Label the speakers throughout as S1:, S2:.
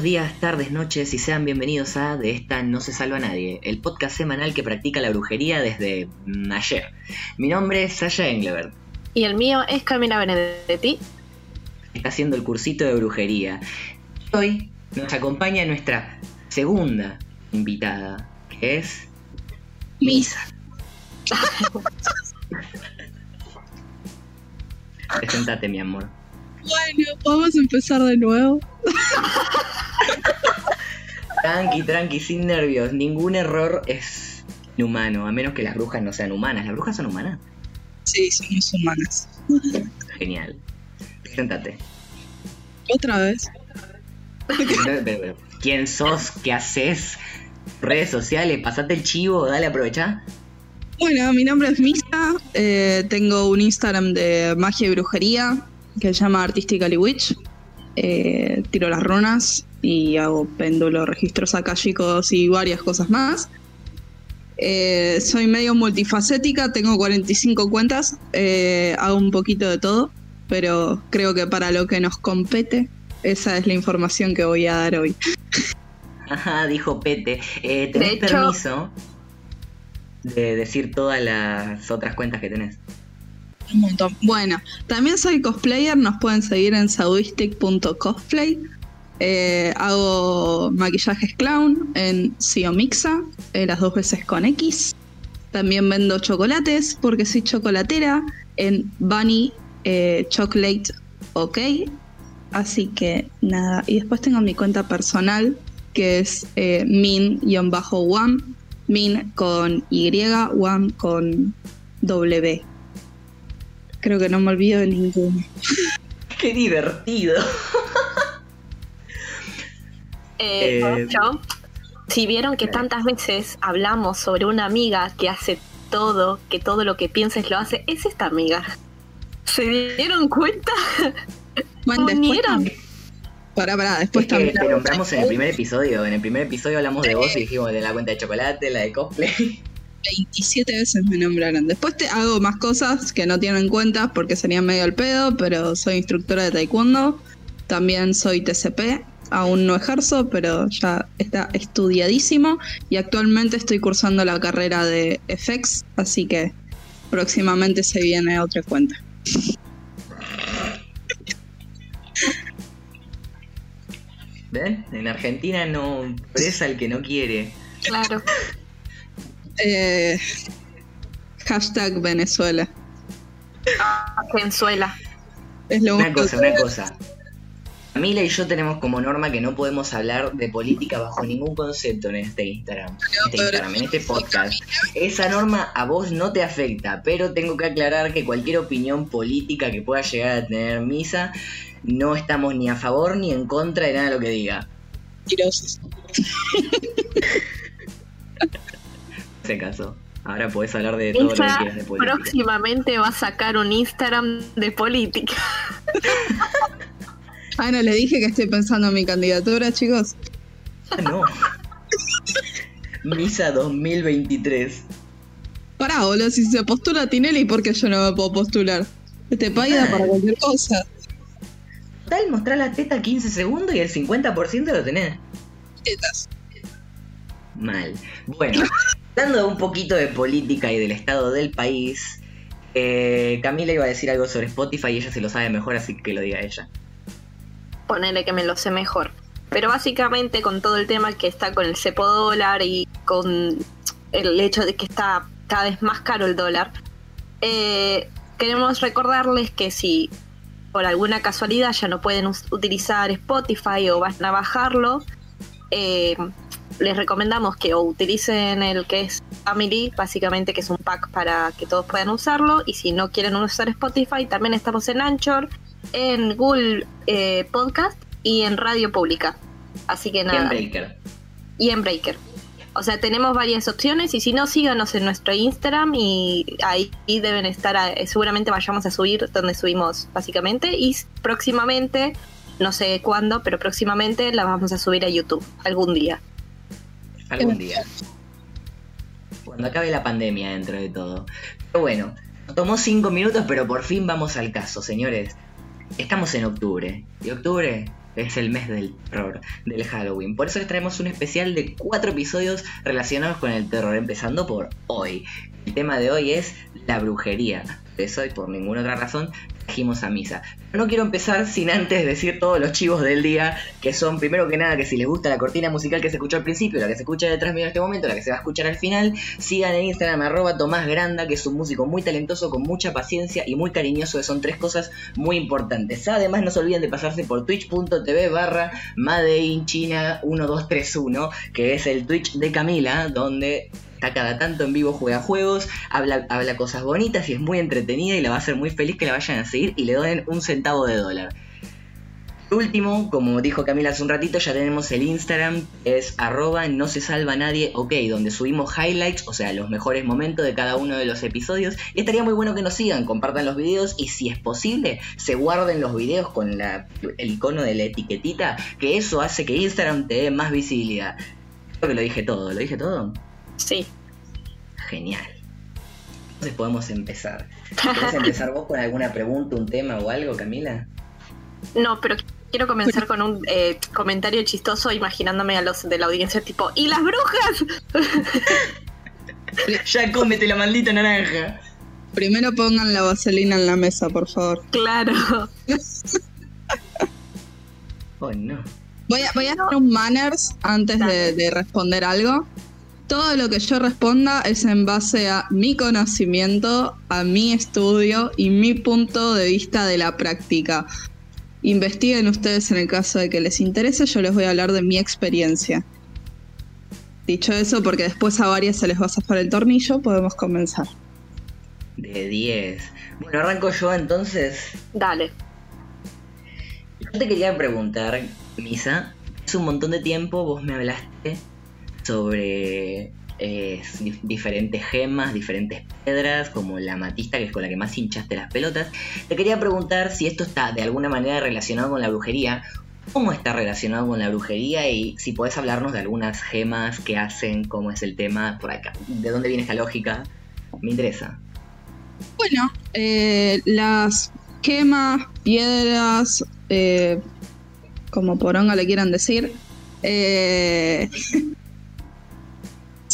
S1: Buenos días, tardes, noches y sean bienvenidos a De esta no se salva nadie, el podcast semanal que practica la brujería desde mm, ayer. Mi nombre es Sasha Englebert.
S2: Y el mío es Camila Benedetti.
S1: Está haciendo el cursito de brujería. Hoy nos acompaña nuestra segunda invitada, que es Misa. Presentate, mi amor.
S3: Bueno, vamos a empezar de nuevo.
S1: Tranqui, tranqui, sin nervios. Ningún error es inhumano, a menos que las brujas no sean humanas. ¿Las brujas son humanas?
S3: Sí, somos humanas.
S1: Genial. Preséntate.
S3: Otra vez.
S1: Pero, pero, pero, ¿Quién sos? ¿Qué haces? Redes sociales, pasate el chivo, dale, aprovecha.
S3: Bueno, mi nombre es Misa. eh, tengo un Instagram de magia y brujería que se llama Artistically Witch. Eh, tiro las runas y hago péndulos, registros akáshicos y varias cosas más. Eh, soy medio multifacética, tengo 45 cuentas, eh, hago un poquito de todo, pero creo que para lo que nos compete, esa es la información que voy a dar hoy.
S1: Ajá, dijo Pete. Eh, ¿Tenés
S2: De hecho-
S1: permiso de decir todas las otras cuentas que tenés?
S3: Un montón. Bueno, también soy cosplayer, nos pueden seguir en sauistic.cosplay. Eh, hago maquillajes clown en Siomixa, eh, las dos veces con X. También vendo chocolates porque soy chocolatera en Bunny eh, Chocolate OK. Así que nada, y después tengo mi cuenta personal que es eh, min-one, min con Y, one con W. Creo que no me olvido de ninguno.
S1: ¡Qué divertido!
S2: Eh,
S1: Eh,
S2: si vieron que tantas veces hablamos sobre una amiga que hace todo, que todo lo que pienses lo hace, es esta amiga. ¿Se dieron cuenta?
S3: Bueno, después
S2: Unieron.
S3: también. Pará, pará, después
S1: Es que
S3: también.
S1: te nombramos en el primer episodio. En el primer episodio hablamos de vos y dijimos de la cuenta de chocolate, la de cosplay.
S3: 27 veces me nombraron. Después te hago más cosas que no tienen cuenta porque serían medio al pedo, pero soy instructora de taekwondo. También soy TCP. Aún no ejerzo, pero ya está estudiadísimo. Y actualmente estoy cursando la carrera de FX, así que próximamente se viene otra cuenta.
S1: ¿Ven? En Argentina no presa el que no quiere.
S2: Claro.
S3: Eh, hashtag Venezuela.
S2: Venezuela.
S3: Es lo
S1: Una
S3: único
S1: cosa,
S3: que-
S1: una cosa. Camila y yo tenemos como norma que no podemos hablar de política bajo ningún concepto en este Instagram. En este, Instagram, en este podcast. Esa norma a vos no te afecta, pero tengo que aclarar que cualquier opinión política que pueda llegar a tener Misa, no estamos ni a favor ni en contra de nada de lo que diga. Se caso. Ahora podés hablar de todo lo que quieras de política.
S2: próximamente va a sacar un Instagram de política.
S3: Ah, no, les dije que estoy pensando en mi candidatura, chicos.
S1: Ah, no. Misa 2023.
S3: Pará, boludo, si se postula Tinelli, ¿por qué yo no me puedo postular? Este país da para cualquier cosa.
S1: Total, mostrá la teta 15 segundos y el 50% lo tenés.
S3: Tetas.
S1: Mal. Bueno, hablando un poquito de política y del estado del país, eh, Camila iba a decir algo sobre Spotify y ella se lo sabe mejor, así que lo diga ella.
S2: Ponele que me lo sé mejor. Pero básicamente con todo el tema que está con el cepo dólar y con el hecho de que está cada vez más caro el dólar, eh, queremos recordarles que si por alguna casualidad ya no pueden utilizar Spotify o van a bajarlo, eh, les recomendamos que o utilicen el que es Family, básicamente que es un pack para que todos puedan usarlo, y si no quieren usar Spotify, también estamos en Anchor, en Google eh, Podcast y en Radio Pública. Así que nada,
S1: Breaker.
S2: y en Breaker. O sea, tenemos varias opciones y si no, síganos en nuestro Instagram y ahí deben estar, eh, seguramente vayamos a subir donde subimos básicamente y próximamente, no sé cuándo, pero próximamente la vamos a subir a YouTube algún día.
S1: Algún día. Cuando acabe la pandemia dentro de todo. Pero bueno, nos tomó 5 minutos, pero por fin vamos al caso, señores. Estamos en octubre. Y octubre es el mes del terror, del Halloween. Por eso les traemos un especial de cuatro episodios relacionados con el terror, empezando por hoy. El tema de hoy es la brujería. Eso y por ninguna otra razón trajimos a misa. No quiero empezar sin antes decir todos los chivos del día, que son primero que nada que si les gusta la cortina musical que se escuchó al principio, la que se escucha detrás mío en este momento, la que se va a escuchar al final, sigan en Instagram arroba Tomás Granda, que es un músico muy talentoso, con mucha paciencia y muy cariñoso, que son tres cosas muy importantes. Además no se olviden de pasarse por twitch.tv barra China 1231, que es el Twitch de Camila, donde está cada tanto en vivo, juega juegos, habla, habla cosas bonitas y es muy entretenida y la va a hacer muy feliz que la vayan a seguir y le donen un centavo de dólar. último, como dijo Camila hace un ratito, ya tenemos el Instagram, es arroba no se salva nadie, ok, donde subimos highlights, o sea, los mejores momentos de cada uno de los episodios. Y estaría muy bueno que nos sigan, compartan los videos y si es posible, se guarden los videos con la, el icono de la etiquetita, que eso hace que Instagram te dé más visibilidad. Creo que lo dije todo, ¿lo dije todo?
S2: Sí.
S1: Genial. Entonces podemos empezar. ¿Quieres empezar vos con alguna pregunta, un tema o algo, Camila?
S2: No, pero quiero comenzar con un eh, comentario chistoso imaginándome a los de la audiencia tipo ¡Y las brujas!
S1: ya cómete la maldita naranja.
S3: Primero pongan la vaselina en la mesa, por favor.
S2: Claro.
S1: oh, no.
S3: Voy a, voy a hacer un manners antes de responder algo todo lo que yo responda es en base a mi conocimiento, a mi estudio y mi punto de vista de la práctica. Investiguen ustedes en el caso de que les interese, yo les voy a hablar de mi experiencia. Dicho eso, porque después a varias se les va a zafar el tornillo, podemos comenzar.
S1: De 10. Bueno, arranco yo entonces.
S2: Dale.
S1: Yo te quería preguntar, Misa, hace un montón de tiempo vos me hablaste sobre eh, diferentes gemas, diferentes piedras, como la matista, que es con la que más hinchaste las pelotas. Te quería preguntar si esto está de alguna manera relacionado con la brujería. ¿Cómo está relacionado con la brujería? Y si podés hablarnos de algunas gemas que hacen, cómo es el tema por acá. ¿De dónde viene esta lógica? Me interesa.
S3: Bueno, eh, las gemas, piedras, eh, como poronga le quieran decir, eh,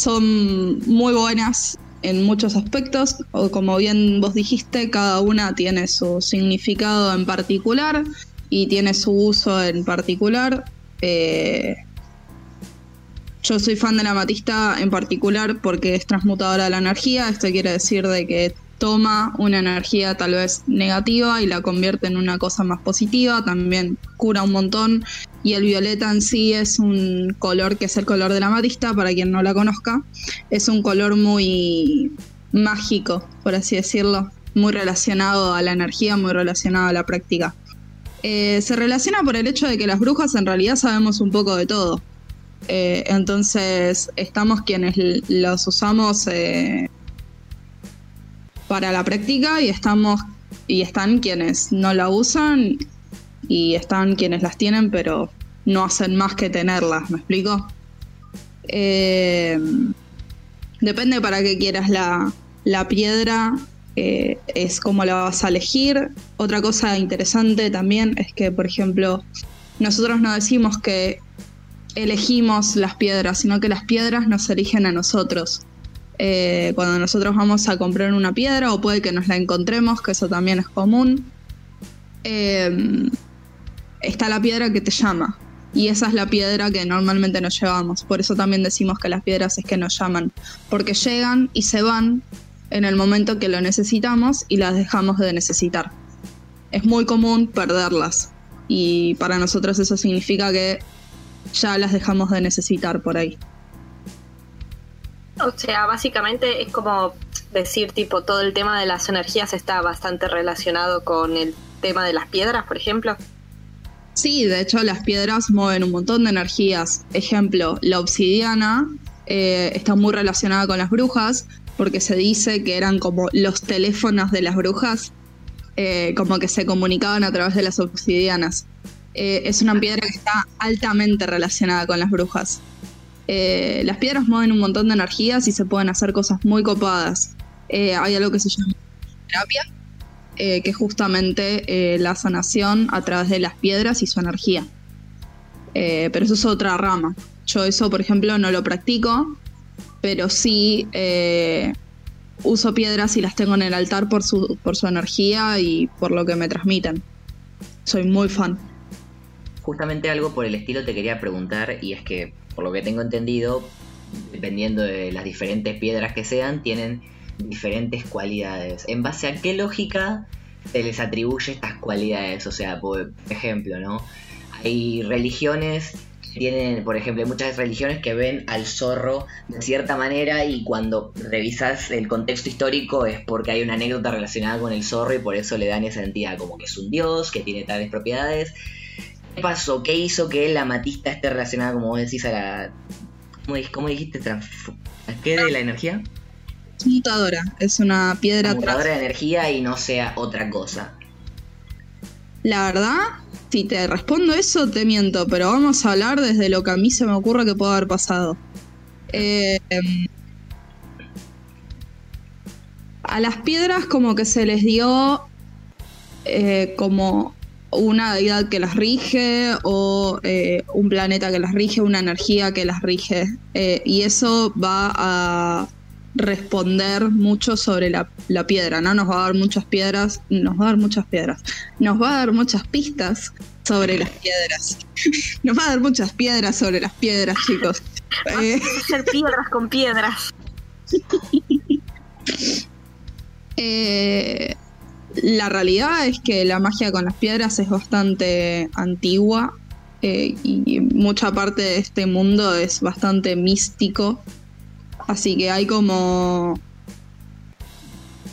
S3: son muy buenas en muchos aspectos, o como bien vos dijiste, cada una tiene su significado en particular y tiene su uso en particular. Eh, yo soy fan de la matista en particular porque es transmutadora de la energía. Esto quiere decir de que toma una energía tal vez negativa y la convierte en una cosa más positiva, también cura un montón y el violeta en sí es un color que es el color de la matista, para quien no la conozca, es un color muy mágico, por así decirlo, muy relacionado a la energía, muy relacionado a la práctica. Eh, se relaciona por el hecho de que las brujas en realidad sabemos un poco de todo. Eh, entonces estamos quienes los usamos eh, para la práctica y estamos y están quienes no la usan y están quienes las tienen pero no hacen más que tenerlas, ¿me explico? Eh, depende para qué quieras la, piedra, eh, es cómo la vas a elegir. Otra cosa interesante también es que, por ejemplo, nosotros no decimos que elegimos las piedras, sino que las piedras nos eligen a nosotros. Eh, cuando nosotros vamos a comprar una piedra o puede que nos la encontremos, que eso también es común, eh, está la piedra que te llama. Y esa es la piedra que normalmente nos llevamos. Por eso también decimos que las piedras es que nos llaman. Porque llegan y se van en el momento que lo necesitamos y las dejamos de necesitar. Es muy común perderlas. Y para nosotros eso significa que ya las dejamos de necesitar por ahí.
S2: O sea, básicamente es como decir, tipo, todo el tema de las energías está bastante relacionado con el tema de las piedras, por ejemplo.
S3: Sí, de hecho las piedras mueven un montón de energías. Ejemplo, la obsidiana eh, está muy relacionada con las brujas porque se dice que eran como los teléfonos de las brujas, eh, como que se comunicaban a través de las obsidianas. Eh, es una piedra que está altamente relacionada con las brujas. Eh, las piedras mueven un montón de energías y se pueden hacer cosas muy copadas. Eh, hay algo que se llama terapia, eh, que es justamente la sanación a través de las piedras y su energía. Pero eso es otra rama. Yo eso, por ejemplo, no lo practico, pero sí uso piedras y las tengo en el altar por su, por su energía y por lo que me transmiten. Soy muy fan.
S1: Justamente algo por el estilo te quería preguntar y es que, por lo que tengo entendido, dependiendo de las diferentes piedras que sean, tienen diferentes cualidades. ¿En base a qué lógica se les atribuye estas cualidades? O sea, por ejemplo, ¿no? Hay religiones que tienen, por ejemplo, hay muchas religiones que ven al zorro de cierta manera y cuando revisas el contexto histórico es porque hay una anécdota relacionada con el zorro y por eso le dan esa entidad como que es un dios, que tiene tales propiedades. ¿Qué pasó? ¿Qué hizo que la amatista esté relacionada, como vos decís, a la... ¿Cómo, dijiste? ¿Qué de la energía?
S3: Transmutadora, es una piedra
S1: Transmutadora de energía y no sea otra cosa.
S3: La verdad, si te respondo eso, te miento, pero vamos a hablar desde lo que a mí se me ocurre que puede haber pasado. Eh, a las piedras como que se les dio eh, como una deidad que las rige o eh, un planeta que las rige, una energía que las rige. y eso va a responder mucho sobre la, piedra, ¿no? Nos va a dar muchas piedras, nos va a dar muchas piedras, nos va a dar muchas pistas sobre las piedras. Nos va a dar muchas piedras sobre las piedras, chicos.
S2: Eh, hacer piedras con piedras.
S3: Eh, la realidad es que la magia con las piedras es bastante antigua eh, y mucha parte de este mundo es bastante místico Así que hay como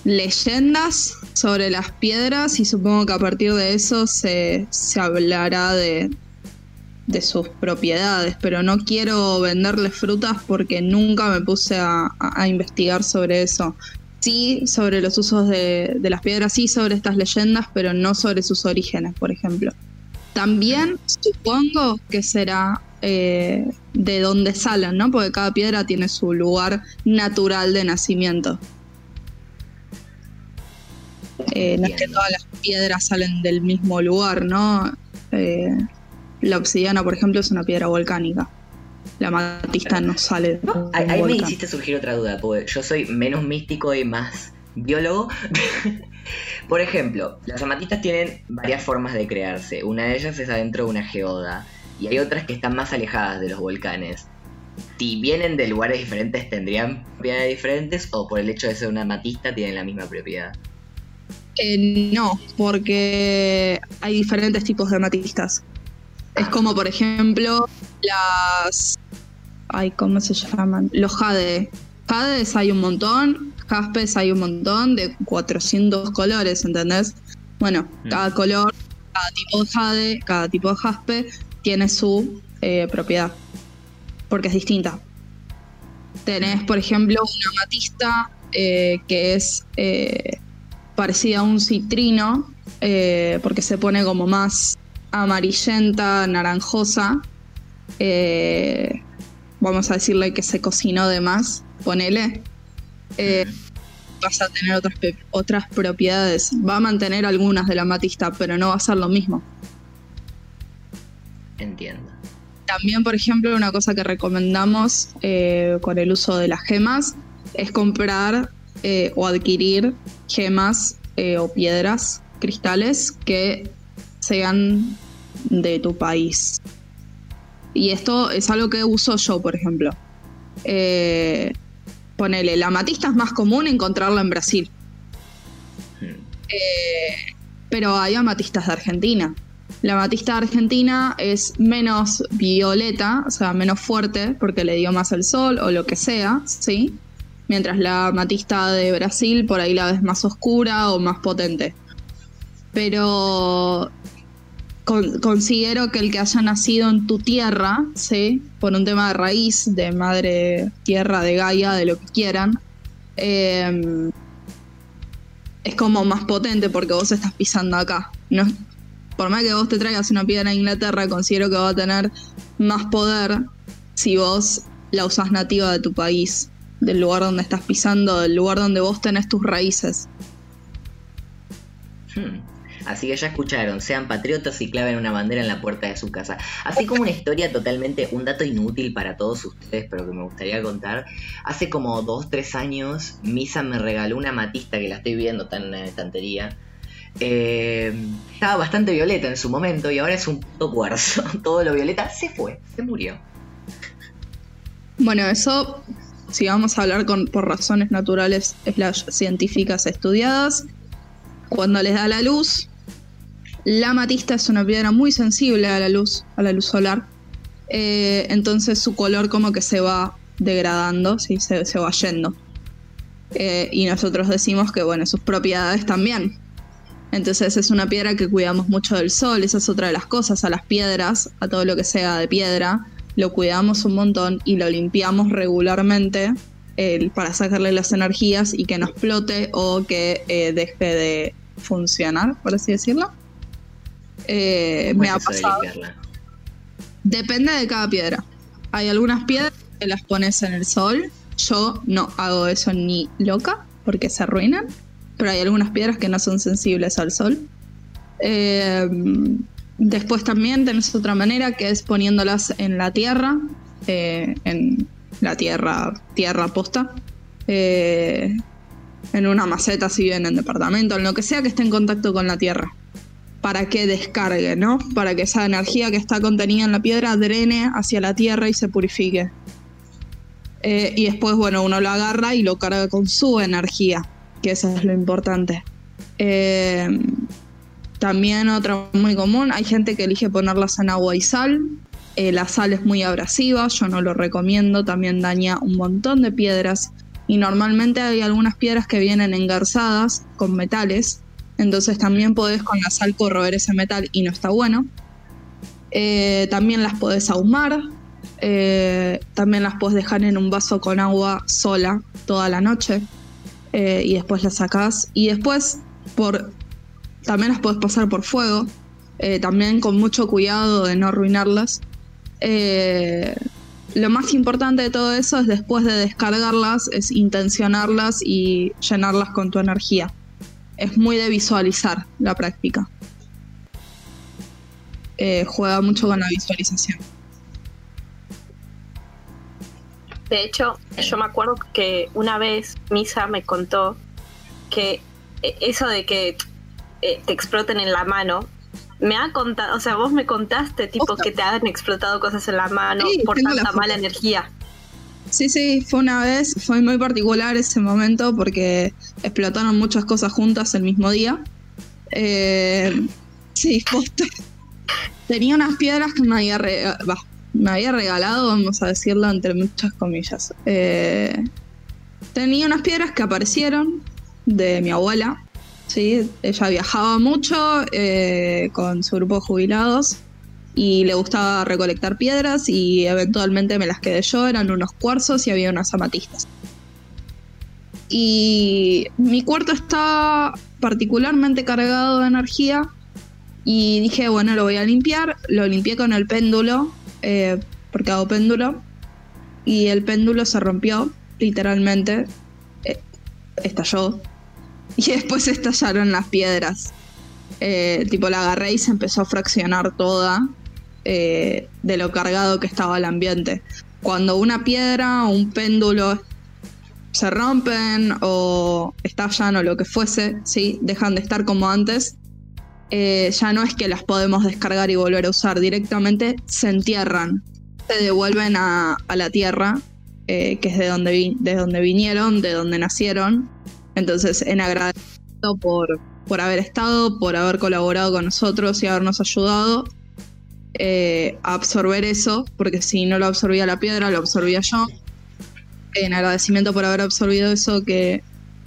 S3: leyendas sobre las piedras y supongo que a partir de eso se, hablará de, sus propiedades, pero no quiero venderle frutas porque nunca me puse a, investigar sobre eso. Sí, sobre los usos de, de, las piedras, sí sobre estas leyendas, pero no sobre sus orígenes, por ejemplo. También supongo que será eh, de dónde salen, ¿no? Porque cada piedra tiene su lugar natural de nacimiento. Eh, no es que todas las piedras salen del mismo lugar, ¿no? Eh, la obsidiana, por ejemplo, es una piedra volcánica. La matista no sale. De
S1: ahí, me hiciste surgir otra duda, porque yo soy menos místico y más biólogo. por ejemplo, las amatistas tienen varias formas de crearse. Una de ellas es adentro de una geoda y hay otras que están más alejadas de los volcanes. Si vienen de lugares diferentes, ¿tendrían propiedades diferentes o por el hecho de ser una matista tienen la misma propiedad?
S3: Eh, no, porque hay diferentes tipos de matistas. Es como, por ejemplo, las. Ay, ¿cómo se llaman? Los jade. Jades hay un montón, jaspes hay un montón, de 400 colores, ¿entendés? Bueno, mm. cada color, cada tipo de jade, cada tipo de jaspe tiene su eh, propiedad, porque es distinta. Tenés, por ejemplo, una matista eh, que es eh, parecida a un citrino, porque se pone como más amarillenta, naranjosa. Vamos a decirle que se cocinó de más, ponele. vas a tener otras, otras propiedades. Va a mantener algunas de la matista, pero no va a ser lo mismo.
S1: Entiendo.
S3: También, por ejemplo, una cosa que recomendamos eh, con el uso de las gemas es comprar eh, o adquirir gemas eh, o piedras, cristales que sean de tu país. Y esto es algo que uso yo, por ejemplo. ponele, la amatista es más común encontrarla en Brasil. Hmm. pero hay amatistas de Argentina. La matista argentina es menos violeta, o sea, menos fuerte, porque le dio más el sol o lo que sea, ¿sí? Mientras la matista de Brasil por ahí la ves más oscura o más potente. Pero considero que el que haya nacido en tu tierra, ¿sí? Por un tema de raíz, de madre tierra, de Gaia, de lo que quieran, em, es como más potente porque vos estás pisando acá. No, por más que vos te traigas una piedra a Inglaterra, considero que va a tener más poder si vos la usás nativa de tu país, del lugar donde estás pisando, del lugar donde vos tenés tus raíces.
S1: Hmm. Así que ya escucharon, sean patriotas y claven una bandera en la puerta de su casa. Así como una historia totalmente, un dato inútil para todos ustedes, pero que me gustaría contar. Hace como dos, tres años, Misa me regaló una matista que la estoy viendo tan en la estantería. Eh, estaba bastante violeta en su momento y ahora es un puto cuarzo. Todo lo violeta se fue, se murió.
S3: Bueno, eso, si vamos a hablar con, por razones naturales slash científicas estudiadas, cuando les da la luz, la matista es una piedra muy sensible a la luz, a la luz solar. Eh, entonces su color como que se va degradando, ¿sí? se, se va yendo. Eh, y nosotros decimos que, bueno, sus propiedades también. Entonces es una piedra que cuidamos mucho del sol, esa es otra de las cosas, a las piedras, a todo lo que sea de piedra, lo cuidamos un montón y lo limpiamos regularmente para sacarle las energías y que no explote o que eh, deje de funcionar, por así decirlo. Eh, me ha pasado. Depende de cada piedra. Hay algunas piedras que las pones en el sol. Yo no hago eso ni loca porque se arruinan. Pero hay algunas piedras que no son sensibles al sol. Eh, Después también tenés otra manera que es poniéndolas en la tierra, eh, en la tierra, tierra posta, en una maceta si bien en departamento, en lo que sea que esté en contacto con la tierra, para que descargue, ¿no? Para que esa energía que está contenida en la piedra drene hacia la tierra y se purifique. Eh, y después, bueno, uno lo agarra y lo carga con su energía, que eso es lo importante. También otra muy común, hay gente que elige ponerlas en agua y sal. Eh, la sal es muy abrasiva, yo no lo recomiendo, también daña un montón de piedras. Y normalmente hay algunas piedras que vienen engarzadas con metales, entonces también podés con la sal corroer ese metal y no está bueno. Eh, también las podés ahumar, eh, también las podés dejar en un vaso con agua sola toda la noche y después las sacás. Y después, por también las puedes pasar por fuego, eh, también con mucho cuidado de no arruinarlas. Eh, lo más importante de todo eso es después de descargarlas, es intencionarlas y llenarlas con tu energía. Es muy de visualizar la práctica. Eh, juega mucho con la visualización.
S2: De hecho, yo me acuerdo que una vez Misa me contó que eso de que eh, te exploten en la mano. Me ha contado, o sea, vos me contaste, tipo, que te han explotado cosas en la mano por tanta mala energía.
S3: Sí, sí, fue una vez, fue muy particular ese momento porque explotaron muchas cosas juntas el mismo día. Eh, sí, justo. Tenía unas piedras que me había, me había regalado, vamos a decirlo entre muchas comillas. Eh, tenía unas piedras que aparecieron de mi abuela, ¿sí? Ella viajaba mucho eh, con su grupo de jubilados y le gustaba recolectar piedras y eventualmente me las quedé yo, eran unos cuarzos y había unas amatistas. Y mi cuarto estaba particularmente cargado de energía y dije, bueno, lo voy a limpiar, lo limpié con el péndulo, eh, porque hago péndulo, y el péndulo se rompió, literalmente, eh, estalló, y después estallaron las piedras. Eh, tipo la agarré y se empezó a fraccionar toda eh, de lo cargado que estaba el ambiente. Cuando una piedra o un péndulo se rompen o estallan o lo que fuese, ¿sí? dejan de estar como antes, eh, ya no es que las podemos descargar y volver a usar, directamente se entierran, se devuelven a, la tierra, que es de donde, de donde vinieron, de donde nacieron, entonces, en agradecimiento por, por haber estado, por haber colaborado con nosotros y habernos ayudado eh, absorber eso, porque si no lo absorbía la piedra, lo absorbía yo. En agradecimiento por haber absorbido eso que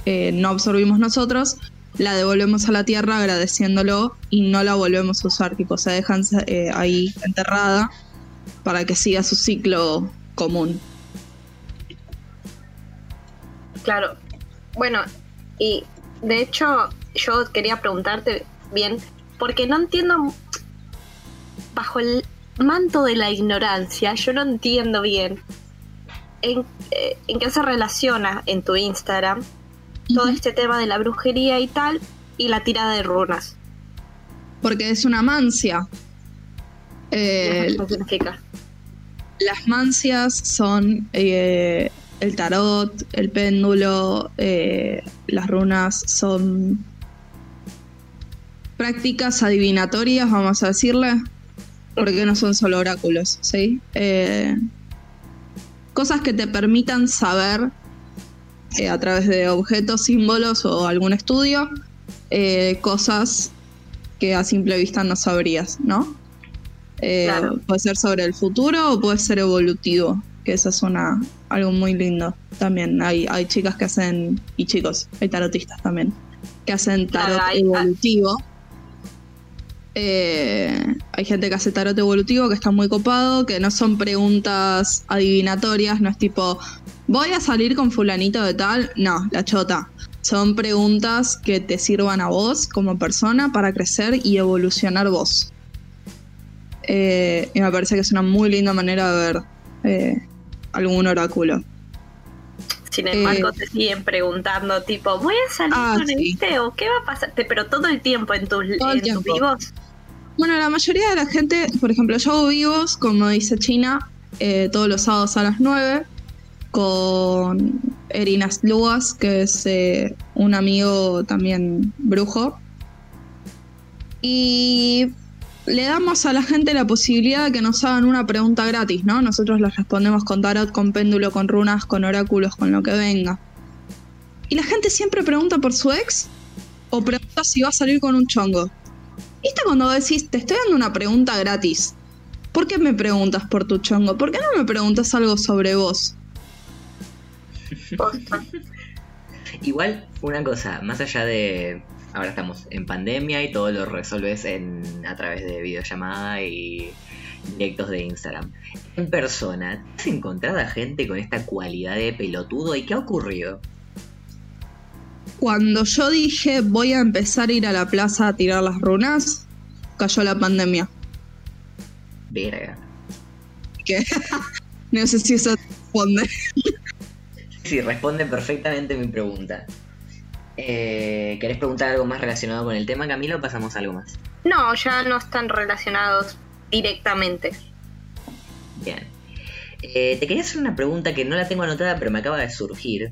S3: eh, no absorbimos nosotros, la devolvemos a la tierra agradeciéndolo y no la volvemos a usar, tipo se dejan eh, ahí enterrada para que siga su ciclo común.
S2: Claro, bueno, y de hecho yo quería preguntarte bien, porque no entiendo, bajo el manto de la ignorancia, yo no entiendo bien en, eh, qué se relaciona en tu Instagram todo este tema de la brujería y tal y la tirada de runas.
S3: Porque es una mancia.
S2: ¿Qué
S3: Eh,
S2: significa?
S3: las mancias son eh, el tarot, el péndulo, eh, las runas son prácticas adivinatorias, vamos a decirle, porque no son solo oráculos, ¿sí? Eh, cosas que te permitan saber eh, a través de objetos, símbolos o algún estudio, eh, cosas que a simple vista no sabrías, ¿no? Eh,
S2: Claro.
S3: Puede ser sobre el futuro o puede ser evolutivo, que eso es una, algo muy lindo también. Hay, hay chicas que hacen, y chicos, hay tarotistas también, que hacen
S2: Claro,
S3: tarot
S2: hay-
S3: evolutivo. Eh, hay gente que hace tarot evolutivo que está muy copado, que no son preguntas adivinatorias, no es tipo, voy a salir con fulanito de tal, no, la chota. Son preguntas que te sirvan a vos como persona para crecer y evolucionar vos. Eh, y me parece que es una muy linda manera de ver eh, algún oráculo.
S2: Sin embargo,
S3: eh,
S2: te siguen preguntando, tipo, ¿voy a salir
S3: Ah,
S2: con
S3: sí.
S2: este o qué va a pasar? Pero todo el tiempo en tus, en vivos.
S3: Bueno, la mayoría de la gente, por ejemplo, yo hago vivos, como dice China, eh, todos los sábados a las 9, con Erinas Luas, que es eh, un amigo también brujo. Y le damos a la gente la posibilidad de que nos hagan una pregunta gratis, ¿no? Nosotros les respondemos con tarot, con péndulo, con runas, con oráculos, con lo que venga. Y la gente siempre pregunta por su ex o pregunta si va a salir con un chongo. ¿Viste cuando decís, te estoy dando una pregunta gratis? ¿Por qué me preguntas por tu chongo? ¿Por qué no me preguntas algo sobre vos?
S1: Igual, una cosa, más allá de. Ahora estamos en pandemia y todo lo resolves en, a través de videollamada y directos de Instagram. En persona, ¿te has encontrado a gente con esta cualidad de pelotudo y qué ha ocurrido?
S3: Cuando yo dije voy a empezar a ir a la plaza a tirar las runas, cayó la pandemia.
S1: Verga.
S3: Que no sé si eso te responde.
S1: Sí, responde perfectamente mi pregunta. Eh, ¿Querés preguntar algo más relacionado con el tema, Camilo, o pasamos a algo más?
S2: No, ya no están relacionados directamente.
S1: Bien. Eh, te quería hacer una pregunta que no la tengo anotada, pero me acaba de surgir.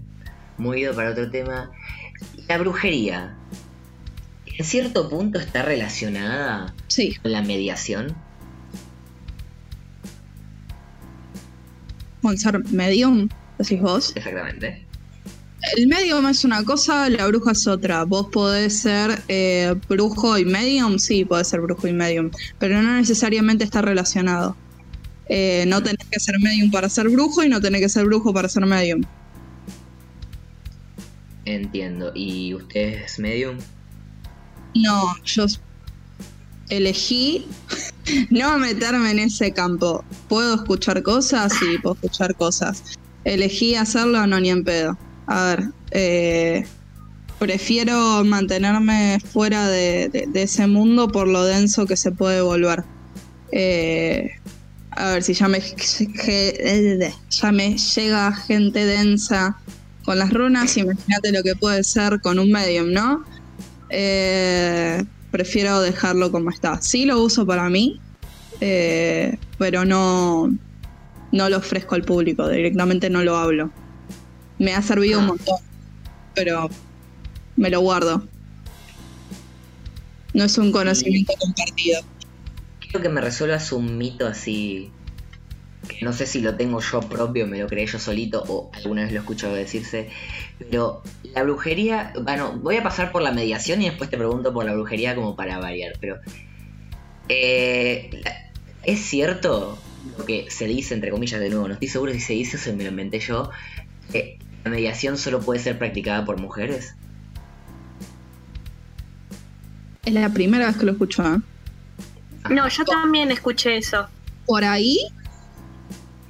S1: Movido para otro tema. La brujería. ¿En cierto punto está relacionada
S3: Sí,
S1: con la mediación?
S3: con ser medium, decís vos.
S1: Exactamente.
S3: El medium es una cosa, la bruja es otra. Vos podés ser eh, brujo y medium, sí, podés ser brujo y medium, pero no necesariamente está relacionado. Eh, no tenés que ser medium para ser brujo y no tenés que ser brujo para ser medium.
S1: Entiendo. ¿Y usted es medium?
S3: No, yo elegí no meterme en ese campo. ¿Puedo escuchar cosas? Sí, puedo escuchar cosas. Elegí hacerlo, no ni en pedo. A ver, eh, prefiero mantenerme fuera de, ese mundo por lo denso que se puede volver. Eh, a ver, si ya me, ya me llega gente densa con las runas, imagínate lo que puede ser con un medium, ¿no? Eh, prefiero dejarlo como está. Sí lo uso para mí, eh, pero no, no lo ofrezco al público, directamente no lo hablo. Me ha servido un
S1: Ah.
S3: montón, pero me lo guardo. No es un conocimiento compartido.
S1: Quiero que me resuelvas un mito así. Que no sé si lo tengo yo propio, me lo creé yo solito o alguna vez lo he escuchado decirse. Pero la brujería. Bueno, voy a pasar por la mediación y después te pregunto por la brujería como para variar. Pero. eh, ¿Es cierto lo que se dice, entre comillas, de nuevo? No estoy seguro si se dice o se me lo inventé yo. Que la mediación solo puede ser practicada por mujeres.
S3: Es la primera vez que lo escucho. ¿eh?
S2: No, yo también escuché eso.
S3: Por ahí.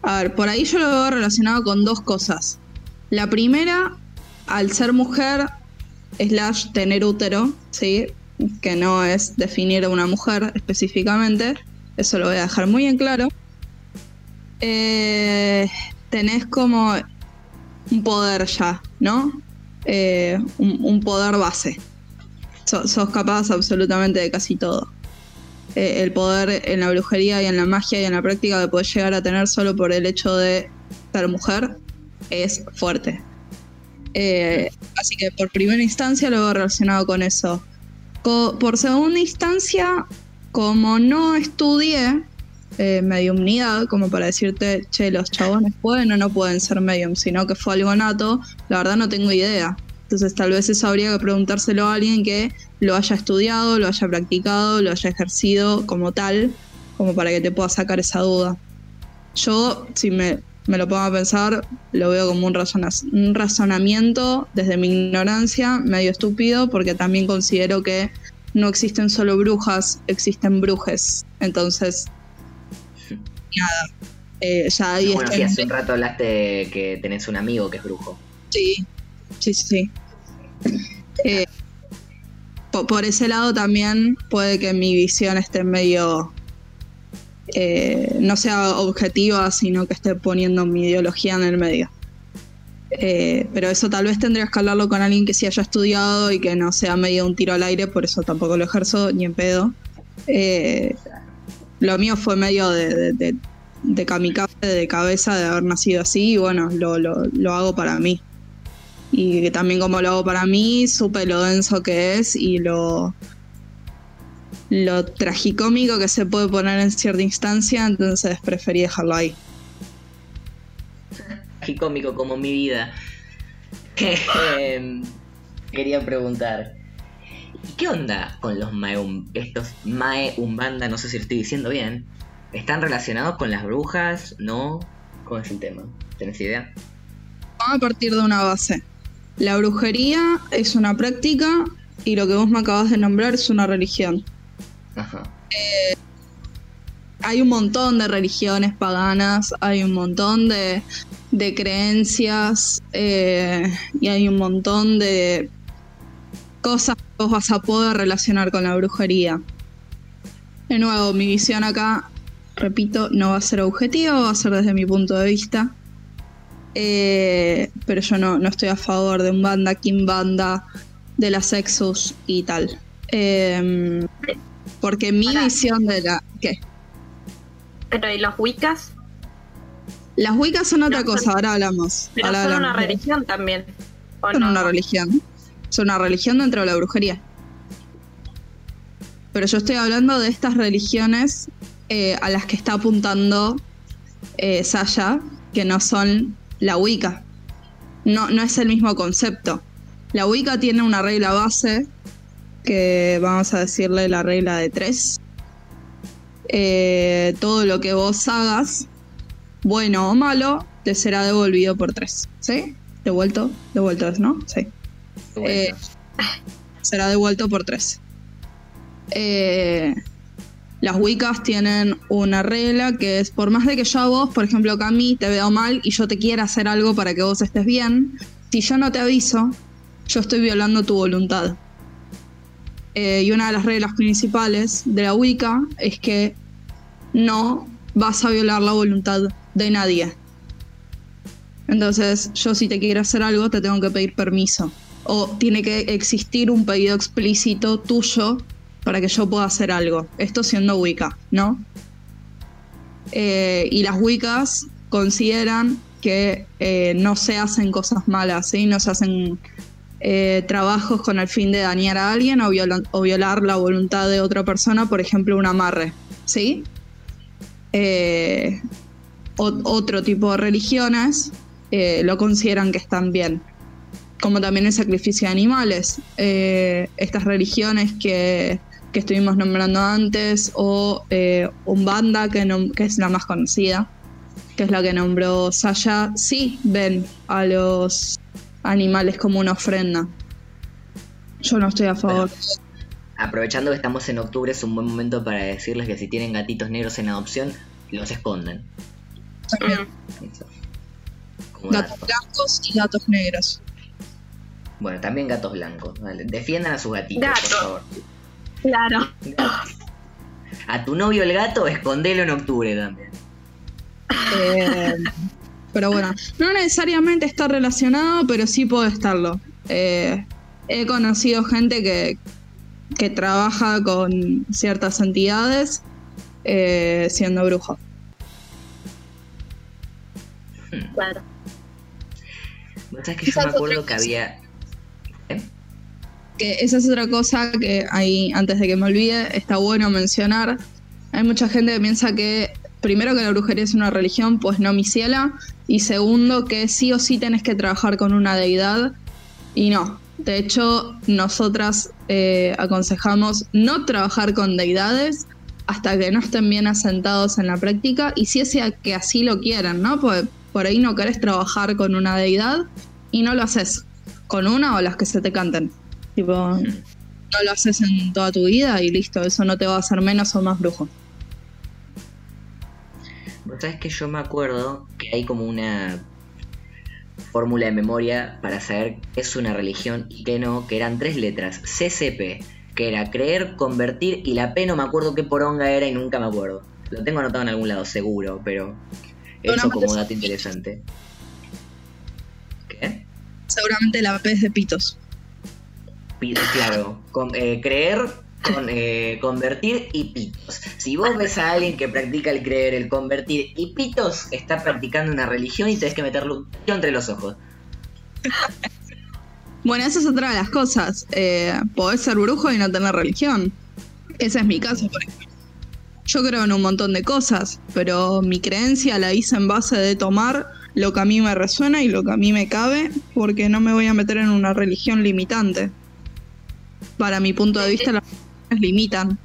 S3: A ver, por ahí yo lo veo relacionado con dos cosas. La primera, al ser mujer, slash tener útero, ¿sí? Que no es definir a una mujer específicamente. Eso lo voy a dejar muy en claro. Eh, tenés como un poder ya, ¿no? Eh, un, poder base. So- sos capaz absolutamente de casi todo. Eh, el poder en la brujería y en la magia y en la práctica que puedes llegar a tener solo por el hecho de ser mujer es fuerte. Eh, así que por primera instancia lo veo relacionado con eso. Por segunda instancia, como no estudié eh, mediumnidad, como para decirte, che, los chabones pueden o no pueden ser medium, sino que fue algo nato, la verdad no tengo idea. Entonces tal vez eso habría que preguntárselo a alguien que lo haya estudiado, lo haya practicado, lo haya ejercido como tal, como para que te pueda sacar esa duda. Yo, si me, me lo pongo a pensar, lo veo como un, razona- un razonamiento desde mi ignorancia medio estúpido, porque también considero que no existen solo brujas, existen brujes. Entonces, nada. eh, ya ahí
S1: bueno, sí, hace un rato hablaste que tenés un amigo que es brujo.
S3: Sí, sí, sí. Eh, po- por, ese lado también puede que mi visión esté medio... eh, no sea objetiva, sino que esté poniendo mi ideología en el medio. Eh, pero eso tal vez tendrías que hablarlo con alguien que sí haya estudiado y que no sea medio un tiro al aire, por eso tampoco lo ejerzo ni en pedo. Lo mío fue medio de, de, de, de de cabeza, de haber nacido así, y bueno, lo, lo, lo hago para mí. Y también como lo hago para mí, supe lo denso que es y lo, lo tragicómico que se puede poner en cierta instancia, entonces preferí dejarlo ahí.
S1: Qué cómico como mi vida. Em, Quería preguntar. ¿y ¿Qué onda con los Mae, estos Mae Umbanda? No sé si lo estoy diciendo bien. ¿Están relacionados con las brujas? ¿No? ¿Cómo es el tema? ¿Tenés idea?
S3: Vamos a partir de una base. La brujería es una práctica y lo que vos me acabas de nombrar es una religión.
S1: Ajá.
S3: hay un montón de religiones paganas, hay un montón de, de creencias eh, y hay un montón de cosas que vos vas a poder relacionar con la brujería. De nuevo, mi visión acá, repito, no va a ser objetiva, va a ser desde mi punto de vista. Eh, pero yo no, no estoy a favor de un banda, Kim Banda, de la Sexus y tal. Eh, porque mi
S2: Pará.
S3: visión de la... ¿Qué?
S2: Pero ¿y los Wiccas?
S3: Las Wiccas son otra
S2: No,
S3: cosa,
S2: son-
S3: ahora hablamos.
S2: Pero
S3: ahora
S2: son una religión también. ¿o
S3: Son
S2: no?
S3: una religión. Son una religión dentro de la brujería. Pero yo estoy hablando de estas religiones eh, a las que está apuntando eh, Saya, que no son la Wicca. No, no es el mismo concepto. La Wicca tiene una regla base, que vamos a decirle la regla de tres. Eh, todo lo que vos hagas, bueno o malo, te será devolvido por tres. ¿Sí? Devuelto, devuelto, ¿no? Sí.
S1: Bueno.
S3: Será devuelto por tres. Eh, las Wiccas tienen una regla que es, por más de que yo a vos, por ejemplo, Cami, te veo mal y yo te quiera hacer algo para que vos estés bien, si yo no te aviso, yo estoy violando tu voluntad. Eh, y una de las reglas principales de la Wicca es que no vas a violar la voluntad de nadie. Entonces, yo si te quiero hacer algo, te tengo que pedir permiso. O tiene que existir un pedido explícito tuyo para que yo pueda hacer algo. Esto siendo Wicca, ¿no? Eh, y las Wiccas consideran que eh, no se hacen cosas malas, ¿sí? No se hacen eh, trabajos con el fin de dañar a alguien o, viola- o violar la voluntad de otra persona, por ejemplo, un amarre, ¿sí? Otro tipo de religiones lo consideran que están bien, como también el sacrificio de animales. Estas religiones que, que estuvimos nombrando antes, o eh, Umbanda, que, que es la más conocida, que es la que nombró Saya, sí ven a los animales como una ofrenda. Yo no estoy a favor.
S1: Aprovechando que estamos en octubre, es un buen momento para decirles que si tienen gatitos negros en adopción, los esconden.
S3: También gatos blancos y gatos negros.
S1: Bueno, también gatos blancos. Vale. Defiendan a sus gatitos,
S2: Gato.
S1: por favor.
S2: Claro.
S1: A tu novio el gato, escondelo en octubre también.
S3: Eh, pero bueno, no necesariamente está relacionado, pero sí puede estarlo. Eh, he conocido gente que, que trabaja con ciertas entidades eh, siendo brujo.
S2: Claro.
S1: Vos sabés que yo me acuerdo que había.
S3: Que esa es otra cosa que ahí, antes de que me olvide, está bueno mencionar. Hay mucha gente que piensa que, primero, que la brujería es una religión, pues no mi ciela, y segundo, que sí o sí tenés que trabajar con una deidad, y no. De hecho, nosotras eh, aconsejamos no trabajar con deidades hasta que no estén bien asentados en la práctica, y si es que así lo quieran, ¿no? Pues por ahí no querés trabajar con una deidad y no lo haces con una o las que se te canten. Tipo, no lo haces en toda tu vida y listo, eso no te va a hacer menos o más brujo.
S1: Vos sabés que yo me acuerdo que hay como una fórmula de memoria para saber qué es una religión y qué no, que eran tres letras, CCP, que era creer, convertir y la P no me acuerdo qué poronga era y nunca me acuerdo. Lo tengo anotado en algún lado, seguro, pero eso como dato interesante. ¿Qué?
S3: Seguramente la P es de pitos.
S1: Claro, eh, creer, con, eh, convertir y pitos. Si vos ves a alguien que practica el creer, el convertir y pitos, está practicando una religión y tenés que meterlo un entre los ojos.
S3: bueno, esa es otra de las cosas. Eh, podés ser brujo y no tener religión. Ese es mi caso, por ejemplo. Yo creo en un montón de cosas, pero mi creencia la hice en base de tomar lo que a mí me resuena y lo que a mí me cabe, porque no me voy a meter en una religión limitante. Para mi punto de vista, las limitan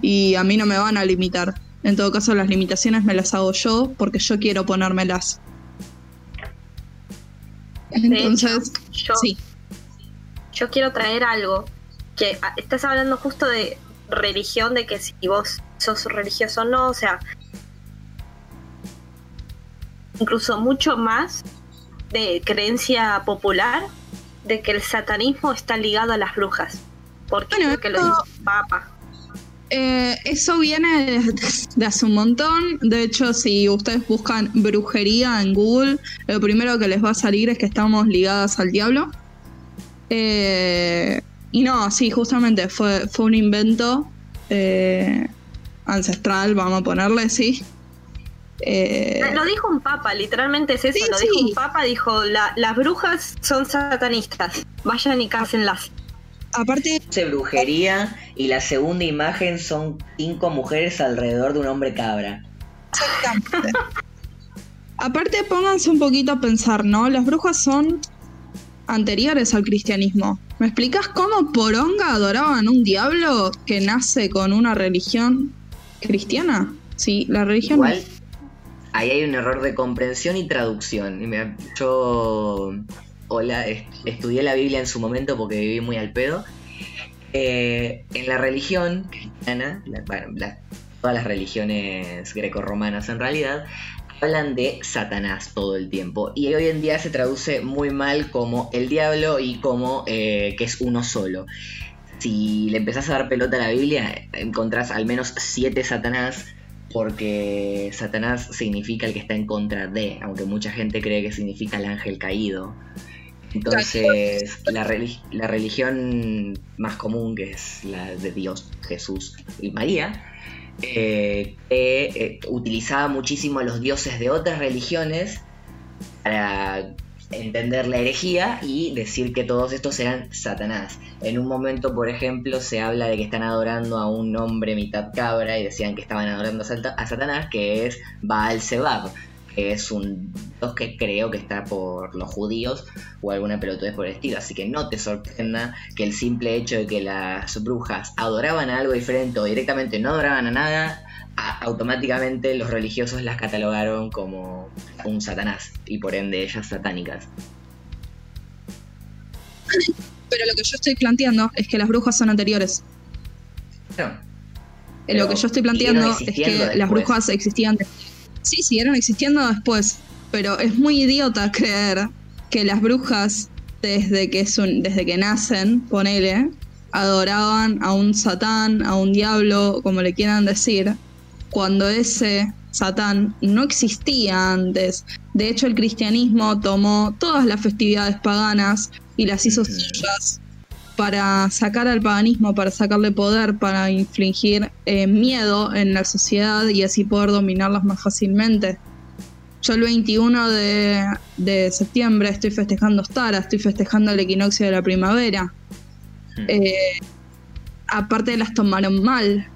S3: y a mí no me van a limitar. En todo caso, las limitaciones me las hago yo porque yo quiero ponérmelas.
S2: Entonces, yo, sí. yo quiero traer algo que ah, estás hablando justo de religión, de que si vos sos religioso o no, o sea, incluso mucho más de creencia popular de que el satanismo está ligado a las brujas. Porque lo dice Papa.
S3: Eh, eso viene de, hace un montón. De hecho, si ustedes buscan brujería en Google, lo primero que les va a salir es que estamos ligadas al diablo. Eh, y no, sí, justamente fue, fue un invento eh, ancestral, vamos a ponerle, sí.
S2: Eh, lo dijo un papa, literalmente es eso, lo dijo un papa, dijo, las brujas son satanistas, vayan y cásenlas.
S1: Aparte de brujería y la segunda imagen son cinco mujeres alrededor de un hombre cabra.
S3: Exactamente. Aparte pónganse un poquito a pensar, ¿no? Las brujas son anteriores al cristianismo. ¿Me explicas cómo Poronga adoraban un diablo que nace con una religión cristiana? Sí, la religión.
S1: Igual, ahí hay un error de comprensión y traducción. Yo hola, estudié la Biblia en su momento porque viví muy al pedo. Eh, en la religión cristiana, todas las religiones grecorromanas en realidad, hablan de Satanás todo el tiempo. Y hoy en día se traduce muy mal como el diablo y como eh, que es uno solo. Si le empezás a dar pelota a la Biblia, encontrás al menos siete Satanás, porque Satanás significa el que está en contra de, aunque mucha gente cree que significa el ángel caído. Entonces, la, la religión más común, que es la de Dios, Jesús y María, eh, eh, utilizaba muchísimo a los dioses de otras religiones para entender la herejía y decir que todos estos eran Satanás. En un momento, por ejemplo, se habla de que están adorando a un hombre mitad cabra y decían que estaban adorando a Satanás, que es Baal Zebab, que es un dios que creo que está por los judíos o alguna pelotudez por el estilo. Así que no te sorprenda que el simple hecho de que las brujas adoraban a algo diferente o directamente no adoraban a nada, automáticamente los religiosos las catalogaron como un satanás y por ende ellas satánicas.
S3: Pero lo que yo estoy planteando es que las brujas son anteriores. No. lo que yo estoy planteando es que las brujas existían Sí, siguieron existiendo después, pero es muy idiota creer que las brujas, desde que, desde que nacen, ponele, adoraban a un satán, a un diablo, como le quieran decir, cuando ese satán no existía antes. De hecho, el cristianismo tomó todas las festividades paganas y las hizo suyas para sacar al paganismo, para sacarle poder, para infligir eh, miedo en la sociedad y así poder dominarlas más fácilmente. Yo el 21 de, de septiembre estoy festejando Stara, estoy festejando el equinoccio de la primavera.
S1: Hmm.
S3: Eh, aparte las tomaron mal.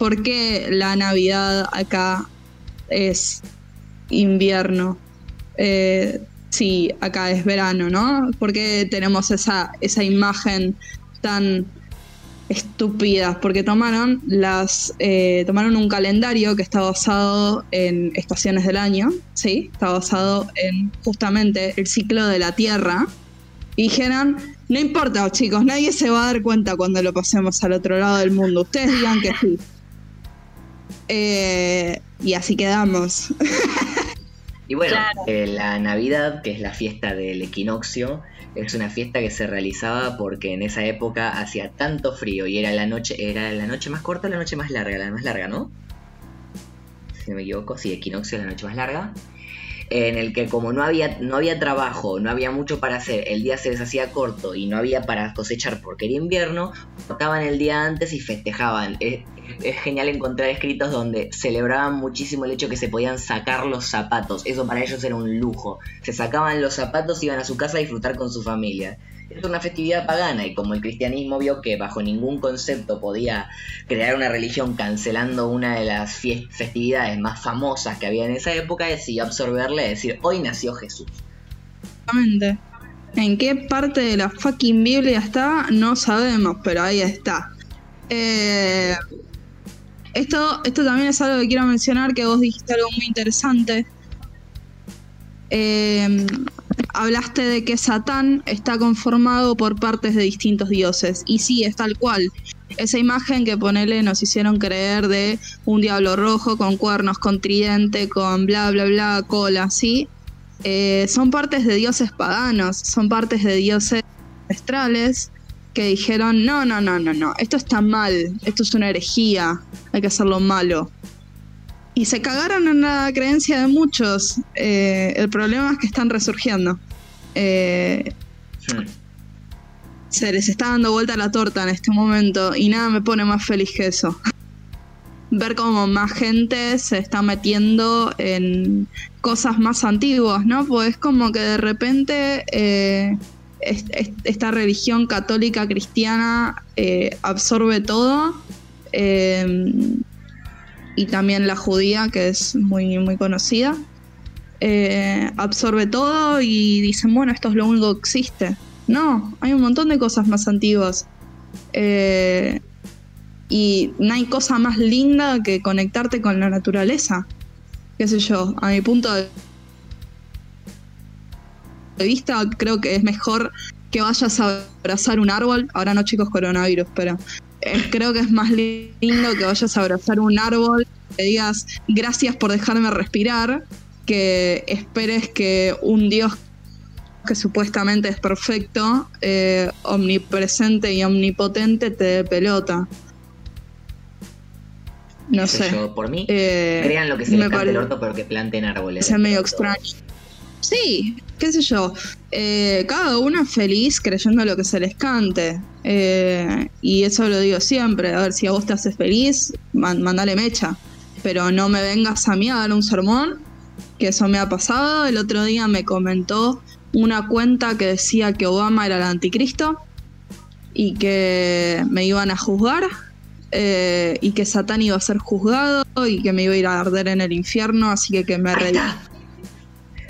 S3: Porque la Navidad acá es invierno? Eh, sí, acá es verano, ¿no? Porque tenemos esa, esa imagen tan estúpida, porque tomaron las eh, tomaron un calendario que está basado en estaciones del año, sí, está basado en justamente el ciclo de la Tierra y dijeron no importa, chicos, nadie se va a dar cuenta cuando lo pasemos al otro lado del mundo. Ustedes digan que sí. Eh, y así quedamos.
S1: Y bueno,
S2: Claro.
S1: eh, la Navidad, que es la fiesta del equinoccio, es una fiesta que se realizaba porque en esa época hacía tanto frío y era la noche, era la noche más corta o la noche más larga, la más larga, ¿no? Si no me equivoco, sí, equinoccio es la noche más larga. En el que como no había, no había trabajo, no había mucho para hacer, el día se les hacía corto y no había para cosechar porque era invierno, cortaban el día antes y festejaban. Es, genial encontrar escritos donde celebraban muchísimo el hecho que se podían sacar los zapatos. Eso para ellos era un lujo. Se sacaban los zapatos iban a su casa a disfrutar con su familia. Es una festividad pagana y como el cristianismo vio que bajo ningún concepto podía crear una religión cancelando una de las festividades más famosas que había en esa época, decidió absorberle y decir, hoy nació Jesús.
S3: Exactamente. ¿En qué parte de la fucking Biblia está? No sabemos, pero ahí está. Eh, esto, esto también es algo que quiero mencionar, que vos dijiste algo muy interesante. Eh, hablaste de que Satán está conformado por partes de distintos dioses. Y sí, es tal cual. Esa imagen que ponele nos hicieron creer de un diablo rojo con cuernos, con tridente, con bla bla bla, cola, ¿sí? Eh, son partes de dioses paganos, son partes de dioses ancestrales que dijeron, no, no, no, no, no, esto está mal, esto es una herejía, hay que hacerlo malo. Y se cagaron en la creencia de muchos. Eh, el problema es que están resurgiendo. Eh, se les está dando vuelta la torta en este momento y nada me pone más feliz que eso. Ver cómo más gente se está metiendo en cosas más antiguas, ¿no? Pues es como que de repente eh, es- es- esta religión católica cristiana absorbe todo eh, y también la judía, que es muy, muy conocida, eh, absorbe todo y dicen, bueno, esto es lo único que existe. No, hay un montón de cosas más antiguas. Eh, y no hay cosa más linda que conectarte con la naturaleza. Qué sé yo, a mi punto de vista, creo que es mejor que vayas a abrazar un árbol. Ahora no, chicos, coronavirus, pero creo que es más lindo que vayas a abrazar un árbol, que digas gracias por dejarme respirar, que esperes que un Dios que supuestamente es perfecto, eh, omnipresente y omnipotente te dé pelota. No
S1: sé yo, por mí,
S3: Eh,
S1: crean lo que se
S3: me
S1: les cante el orto, pero que planten árboles.
S3: es medio extraño. Sí, qué sé yo. Eh, cada uno es feliz creyendo lo que se les cante. Eh, y eso lo digo siempre. A ver, si a vos te haces feliz, man- mandale mecha. Pero no me vengas a mí a dar un sermón, que eso me ha pasado. El otro día me comentó una cuenta que decía que Obama era el anticristo y que me iban a juzgar eh, y que Satán iba a ser juzgado y que me iba a ir a arder en el infierno, así que que me
S1: está.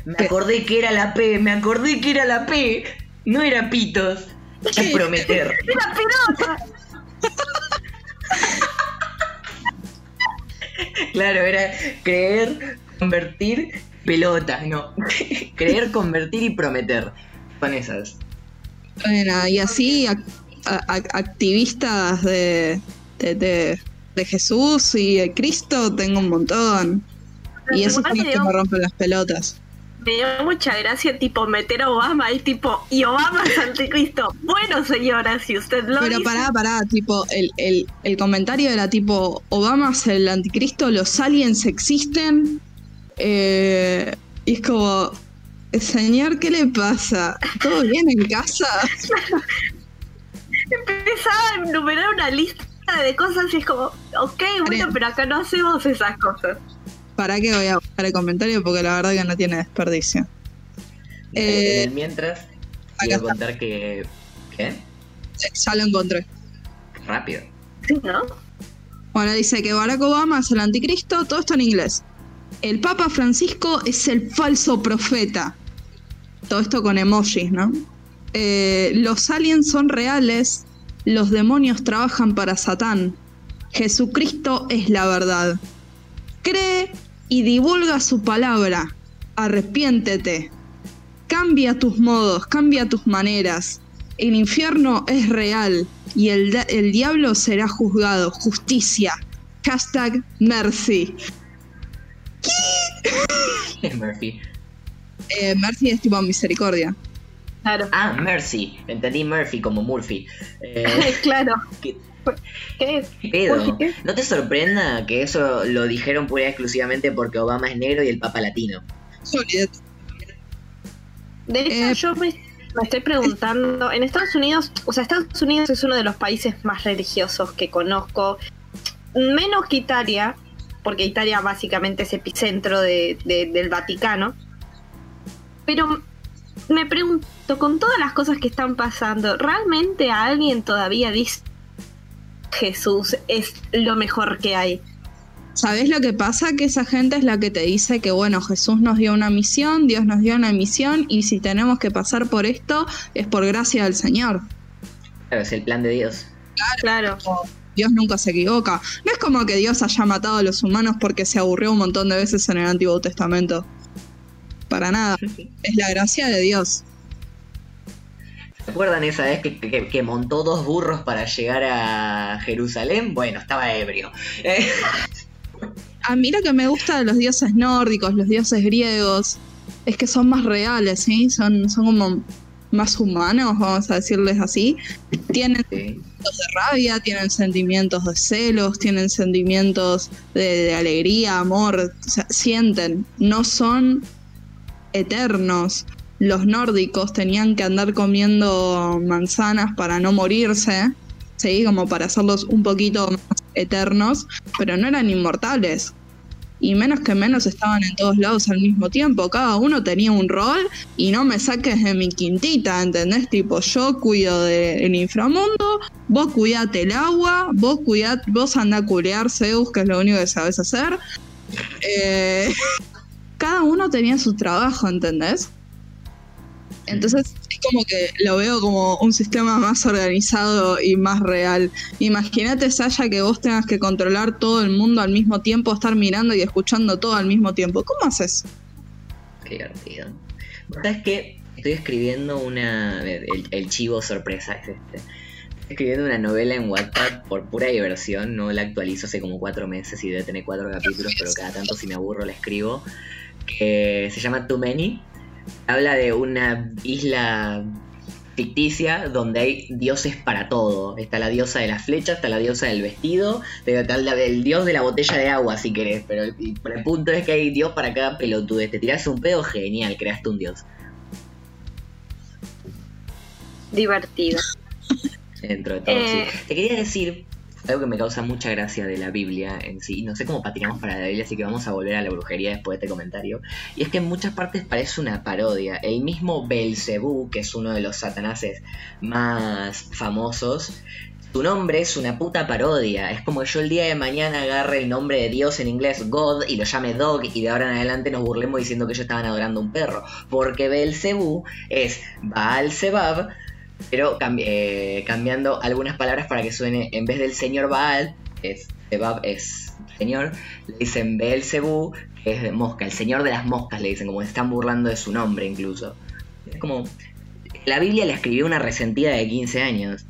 S1: Me acordé que era la P, me acordé que era la P. No era pitos. Es prometer.
S2: ¡La pelota!
S1: Claro, era creer, convertir, pelota, no. creer, convertir y prometer. Son esas.
S3: Bueno, y así ac- a- a- activistas de, de, de- de Jesús y de Cristo tengo un montón. Y esos que me rompen las pelotas.
S2: Me dio mucha gracia, tipo, meter a Obama y tipo, y Obama es anticristo. Bueno, señora, si usted lo
S3: Pero
S2: dice.
S3: pará, pará, tipo, el, el, el comentario era tipo, Obama es el anticristo, los aliens existen. Eh, y es como, señor, ¿qué le pasa? ¿Todo bien en casa?
S2: empezaba a enumerar una lista de cosas y es como, ok, bueno, pero acá no hacemos esas cosas.
S3: ¿Para qué voy a buscar el comentario? Porque la verdad que no tiene desperdicio.
S1: Eh,
S3: Eh,
S1: mientras, voy a
S3: está.
S1: contar que. ¿Qué?
S3: Ya lo encontré.
S1: Rápido.
S2: Sí, ¿no?
S3: Bueno, dice que Barack Obama es el anticristo, todo esto en inglés. El Papa Francisco es el falso profeta. Todo esto con emojis, ¿no? Eh, los aliens son reales, los demonios trabajan para Satán. Jesucristo es la verdad. Cree y divulga su palabra. Arrepiéntete. Cambia tus modos, cambia tus maneras. El infierno es real y el, el diablo será juzgado. Justicia. Hashtag mercy.
S1: Murphy.
S3: Eh, mercy es tipo misericordia.
S2: Claro.
S1: Ah, Mercy. Entendí Murphy como Murphy. Eh,
S2: claro.
S1: ¿qué
S2: ¿Qué?
S1: pedo? ¿No te sorprenda que eso lo dijeron pura y exclusivamente porque Obama es negro y el Papa latino?
S2: De hecho,
S3: Eh,
S2: yo me, me estoy preguntando, en Estados Unidos, o sea, Estados Unidos es uno de los países más religiosos que conozco, menos que Italia, porque Italia básicamente es epicentro de- de- del Vaticano, pero me pregunto, con todas las cosas que están pasando, ¿realmente a alguien todavía dice Jesús es lo mejor que hay?
S3: ¿Sabés lo que pasa? Que esa gente es la que te dice que, bueno, Jesús nos dio una misión, Dios nos dio una misión, y si tenemos que pasar por esto, es por gracia del Señor.
S1: Claro, es el plan de Dios.
S2: Claro.
S3: Dios nunca se equivoca. No es como que Dios haya matado a los humanos porque se aburrió un montón de veces en el Antiguo Testamento. Para nada. Es la gracia de Dios.
S1: ¿Se acuerdan esa vez que, que- que montó dos burros para llegar a Jerusalén? Bueno, estaba ebrio. Eh,
S3: A mí lo que me gusta de los dioses nórdicos, los dioses griegos, es que son más reales, ¿sí? Son, son como más humanos, vamos a decirles así. Tienen
S1: sí.
S3: sentimientos de rabia, tienen sentimientos de celos, tienen sentimientos de, de alegría, amor, o sea, sienten, no son eternos. Los nórdicos tenían que andar comiendo manzanas para no morirse, ¿sí? Como para hacerlos un poquito más eternos, pero no eran inmortales. Y menos que menos estaban en todos lados al mismo tiempo. Cada uno tenía un rol y no me saques de mi quintita, ¿entendés? Tipo, yo cuido del inframundo, vos cuidate el agua, vos cuidad, vos anda a culear Zeus, que es lo único que sabes hacer. Eh, cada uno tenía su trabajo, ¿entendés? Entonces es como que lo veo como un sistema más organizado y más real. Imagínate, Saya, que vos tengas que controlar todo el mundo al mismo tiempo, estar mirando y escuchando todo al mismo tiempo. ¿Cómo haces?
S1: Qué divertido. ¿Sabes qué? Estoy escribiendo una. El, el chivo sorpresa es este. Estoy escribiendo una novela en Wattpad por pura diversión. No la actualizo hace como cuatro meses y debe tener cuatro capítulos, pero cada tanto si me aburro la escribo. Que se llama Too Many. Habla de una isla ficticia donde hay dioses para todo. Está la diosa de las flechas, está la diosa del vestido, está el, el dios de la botella de agua si querés. Pero el, el punto es que hay dios para cada pelotudez. Te tirás un pedo, genial, creaste un dios.
S2: Divertido.
S1: Dentro de todo,
S2: Eh.
S1: sí. Te quería decir algo que me causa mucha gracia de la Biblia en sí. No sé cómo patinamos para la Biblia, así que vamos a volver a la brujería después de este comentario. Y es que en muchas partes parece una parodia. El mismo Belcebú, que es uno de los satanases más famosos, su nombre es una puta parodia. Es como que yo el día de mañana agarre el nombre de Dios en inglés, God, y lo llame Dog, y de ahora en adelante nos burlemos diciendo que ellos estaban adorando un perro. Porque Belcebú es Baal Zebab, pero cambi- eh, cambiando algunas palabras para que suene, en vez del señor Baal, que es es señor, le dicen Belcebú, que es de mosca, el señor de las moscas, le dicen, como se están burlando de su nombre incluso. Es como. La Biblia la escribió una resentida de 15 años.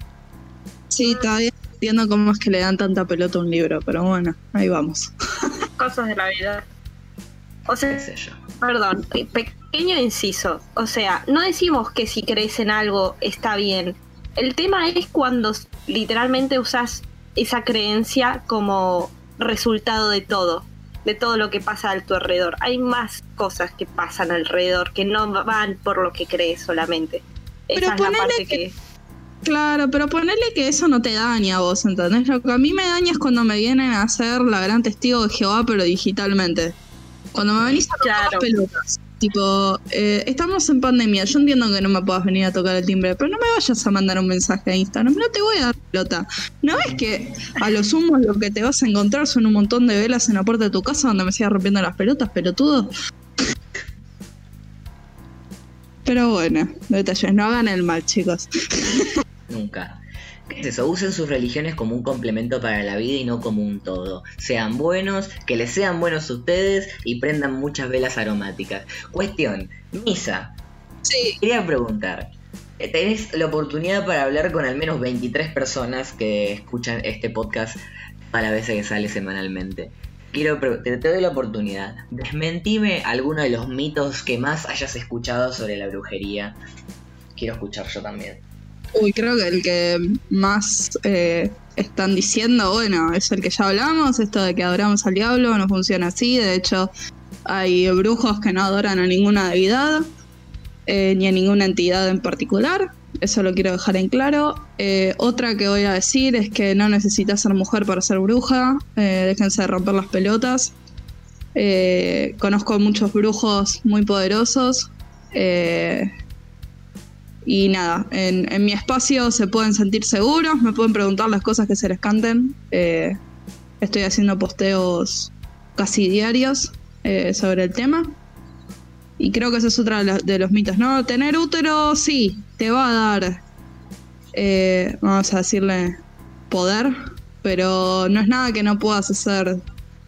S3: Sí, todavía entiendo cómo es que le dan tanta pelota a un libro, pero bueno, ahí vamos.
S2: Cosas de la vida. O sea,
S1: qué sé yo.
S2: Perdón, eh, pequeño inciso. O sea, no decimos que si crees en algo está bien. El tema es cuando literalmente usas esa creencia como resultado de todo, de todo lo que pasa a tu alrededor. Hay más cosas que pasan alrededor que no van por lo que crees solamente. Esa
S3: Pero
S2: es la parte
S3: que-
S2: que...
S3: Claro, pero ponele que eso no te daña a vos, ¿entendés? Lo que a mí me daña es cuando me vienen a hacer la gran testigo de Jehová, pero digitalmente. Cuando me venís a tocar
S2: Claro.
S3: las pelotas. Tipo, eh, estamos en pandemia, yo entiendo que no me puedas venir a tocar el timbre, pero no me vayas a mandar un mensaje a Instagram, no te voy a dar pelota. ¿No ves que a lo sumo lo que te vas a encontrar son un montón de velas en la puerta de tu casa donde me sigas rompiendo las pelotas, pelotudo? Pero bueno, detalles, no hagan el mal, chicos.
S1: Nunca. ¿Qué es eso? Usen sus religiones como un complemento para la vida y no como un todo. Sean buenos, que les sean buenos a ustedes y prendan muchas velas aromáticas. Cuestión, Misa,
S3: Sí.
S1: quería preguntar. Tenés la oportunidad para hablar con al menos 23 personas que escuchan este podcast a la vez que sale semanalmente. Quiero te, te doy la oportunidad. Desmentime alguno de los mitos que más hayas escuchado sobre la brujería. Quiero escuchar yo también.
S3: Uy, creo que el que más eh, están diciendo, bueno, es el que ya hablamos, esto de que adoramos al diablo, no funciona así, de hecho hay brujos que no adoran a ninguna deidad, eh, ni a ninguna entidad en particular, eso lo quiero dejar en claro. Eh, otra que voy a decir es que no necesitas ser mujer para ser bruja, déjense de romper las pelotas. Conozco muchos brujos muy poderosos. eh, y nada, en, mi espacio se pueden sentir seguros, me pueden preguntar las cosas que se les canten. eh, estoy haciendo posteos casi diarios eh, sobre el tema. Y creo que ese es otro de, los- mitos, ¿no? Tener útero, sí, te va a dar, eh, vamos a decirle, poder, pero no es nada que no puedas hacer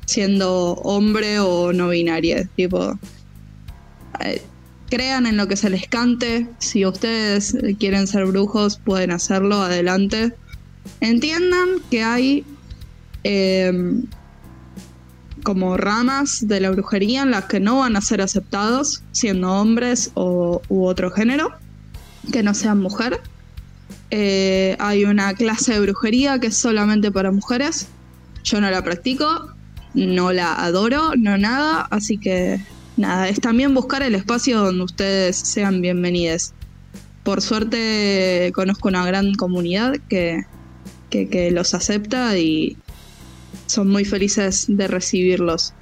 S3: siendo hombre o no binaria. Tipo, eh, crean en lo que se les cante. Si ustedes quieren ser brujos, pueden hacerlo, adelante. Entiendan que hay em, como ramas de la brujería en las que no van a ser aceptados, siendo hombres u otro género, que no sean mujer. Eh, hay una clase de brujería que es solamente para mujeres. Yo no la practico, no la adoro, no nada, así que nada, es también buscar el espacio donde ustedes sean bienvenidos. Por suerte conozco una gran comunidad que, que, los acepta y son muy felices de recibirlos.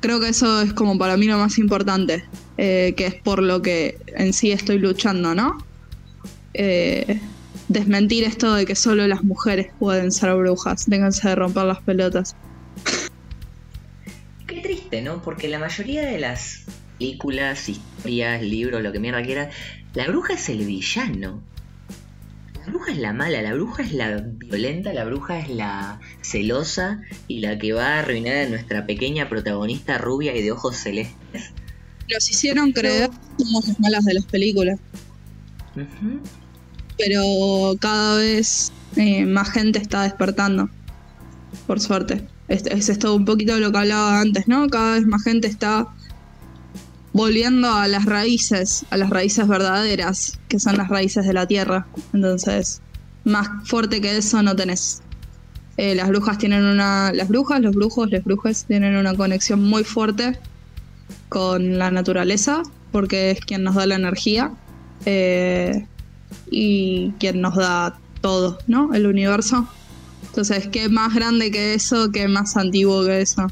S3: Creo que eso es como para mí lo más importante, eh, que es por lo que en sí estoy luchando, ¿no? Eh, desmentir esto de que solo las mujeres pueden ser brujas, déjense de romper las pelotas.
S1: Qué triste, ¿no? Porque la mayoría de las películas, historias, libros, lo que mierda quiera, la bruja es el villano. La bruja es la mala, la bruja es la violenta, la bruja es la celosa y la que va a arruinar a nuestra pequeña protagonista rubia y de ojos celestes.
S3: Nos hicieron creer que somos las malas de las películas. Pero cada vez eh, más gente está despertando, por suerte. Es, es esto un poquito lo que hablaba antes, ¿no? Cada vez más gente está volviendo a las raíces, a las raíces verdaderas, que son las raíces de la tierra. Entonces, más fuerte que eso no tenés. Eh, las brujas tienen una. Las brujas, los brujos, las brujas tienen una conexión muy fuerte con la naturaleza, porque es quien nos da la energía. Eh, y quien nos da todo, ¿no? El universo. Entonces, ¿qué más grande que eso? ¿Qué más antiguo que eso?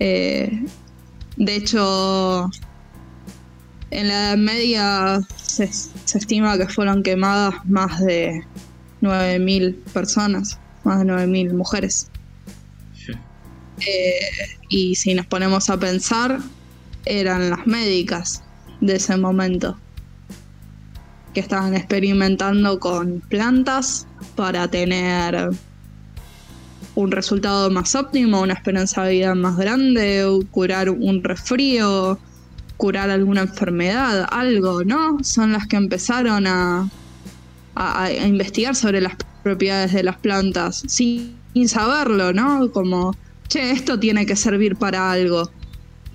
S3: Eh, de hecho, en la Edad Media se, se estima que fueron quemadas más de 9.000 personas, más de 9.000 mujeres. Eh, y si nos ponemos a pensar, eran las médicas de ese momento que estaban experimentando con plantas para tener un resultado más óptimo, una esperanza de vida más grande, curar un resfrío, curar alguna enfermedad, algo, ¿no? Son las que empezaron a investigar sobre las propiedades de las plantas sin, sin saberlo, ¿no? Como, che, esto tiene que servir para algo.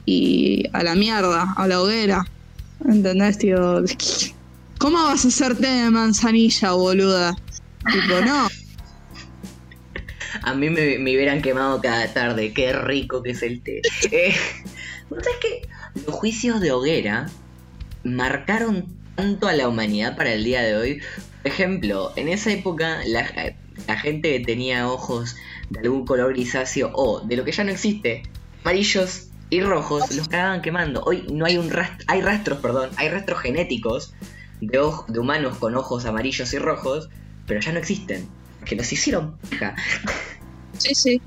S3: Y a la mierda, a la hoguera. ¿Entendés, tío? ¿Cómo vas a hacer té de manzanilla, boluda? Tipo, no.
S1: A mí me, me hubieran quemado cada tarde, qué rico que es el té. Eh, ¿vos sabés que los juicios de hoguera marcaron tanto a la humanidad para el día de hoy. Por ejemplo, en esa época la, la gente tenía ojos de algún color grisáceo o de lo que ya no existe, amarillos y rojos, los cagaban quemando. Hoy no hay un rastro, hay rastros, perdón, hay rastros genéticos de, de humanos con ojos amarillos y rojos, pero ya no existen, que los hicieron pija.
S3: Sí, sí.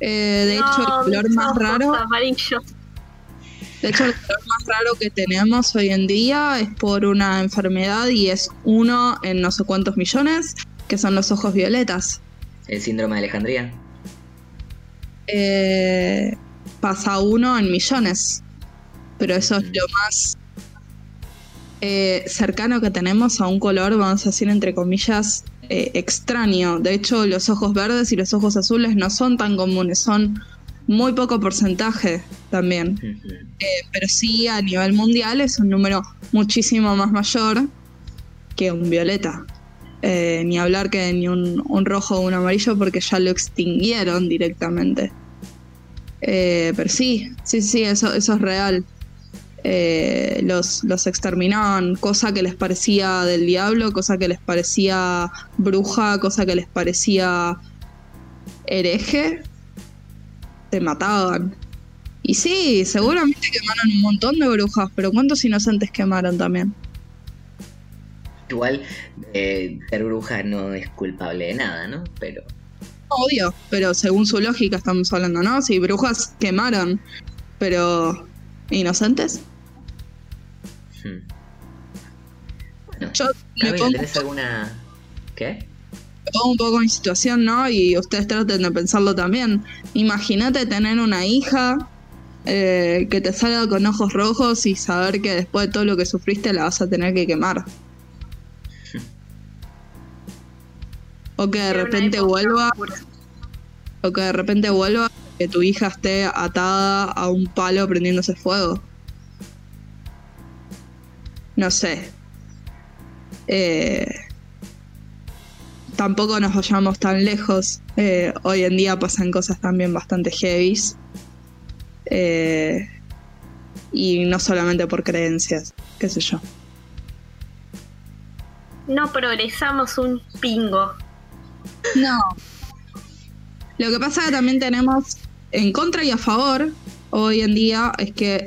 S3: Eh, de hecho, el color más raro.
S2: Amarillos.
S3: De hecho, el color más raro que tenemos hoy en día es por una enfermedad y es uno en no sé cuántos millones, que son los ojos violetas.
S1: El síndrome de Alejandría.
S3: Eh, pasa uno en millones. Pero eso es lo más eh, cercano que tenemos a un color, vamos a decir entre comillas, eh, extraño. De hecho, los ojos verdes y los ojos azules no son tan comunes, son muy poco porcentaje también. Eh, pero sí, a nivel mundial es un número muchísimo más mayor que un violeta. ni hablar que ni un, un, rojo o un amarillo porque ya lo extinguieron directamente. pero sí, sí, sí, eso, eso es real. Eh, los, los exterminaban, cosa que les parecía del diablo, cosa que les parecía bruja, cosa que les parecía hereje, te mataban. Y sí, seguramente quemaron un montón de brujas, pero ¿cuántos inocentes quemaron también?
S1: Igual, eh, ser bruja no es culpable de nada, ¿no? Pero...
S3: Obvio, pero según su lógica estamos hablando, ¿no? Si brujas quemaron, pero ¿inocentes?
S1: Bueno, Yo ¿tenés alguna... ¿Qué?
S3: pongo un poco en situación, ¿no? Y ustedes traten de pensarlo también. Imagínate tener una hija eh, que te salga con ojos rojos y saber que después de todo lo que sufriste la vas a tener que quemar. o que de repente vuelva. O que de repente vuelva que tu hija esté atada a un palo prendiéndose fuego no sé. Eh, tampoco nos vayamos tan lejos. Eh, hoy en día pasan cosas también bastante heavies. Eh, y no solamente por creencias, qué sé yo.
S2: No progresamos un pingo.
S3: No. Lo que pasa que también tenemos en contra y a favor hoy en día es que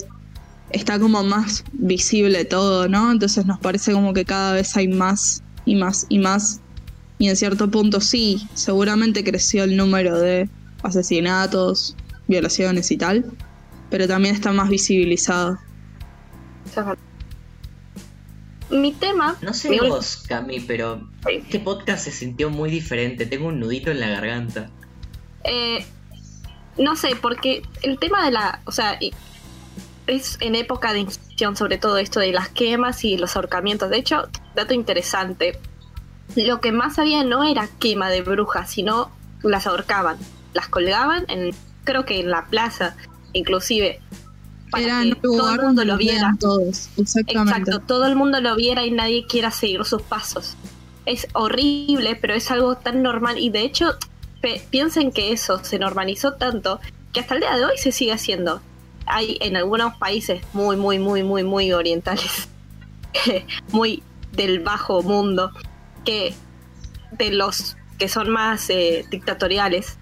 S3: está como más visible todo, ¿no? Entonces nos parece como que cada vez hay más y más y más. Y en cierto punto sí, seguramente creció el número de asesinatos, violaciones y tal, pero también está más visibilizado.
S2: Mi tema...
S1: No sé vos, Cami, pero este podcast se sintió muy diferente. Tengo un nudito en la garganta.
S2: Eh, no sé, porque el tema de la... O sea, es en época de Inquisición, sobre todo esto de las quemas y los ahorcamientos. De hecho, dato interesante, lo que más había no era quema de brujas, sino las ahorcaban, las colgaban, en, creo que en la plaza, inclusive.
S3: Para que todo el mundo lo viera. Todos,
S2: Exacto, todo el mundo lo viera y nadie quiera seguir sus pasos. Es horrible, pero es algo tan normal y de hecho piensen que eso se normalizó tanto que hasta el día de hoy se sigue haciendo hay en algunos países muy, muy, muy, muy, muy orientales, muy del bajo mundo, que de los que son más eh, dictatoriales,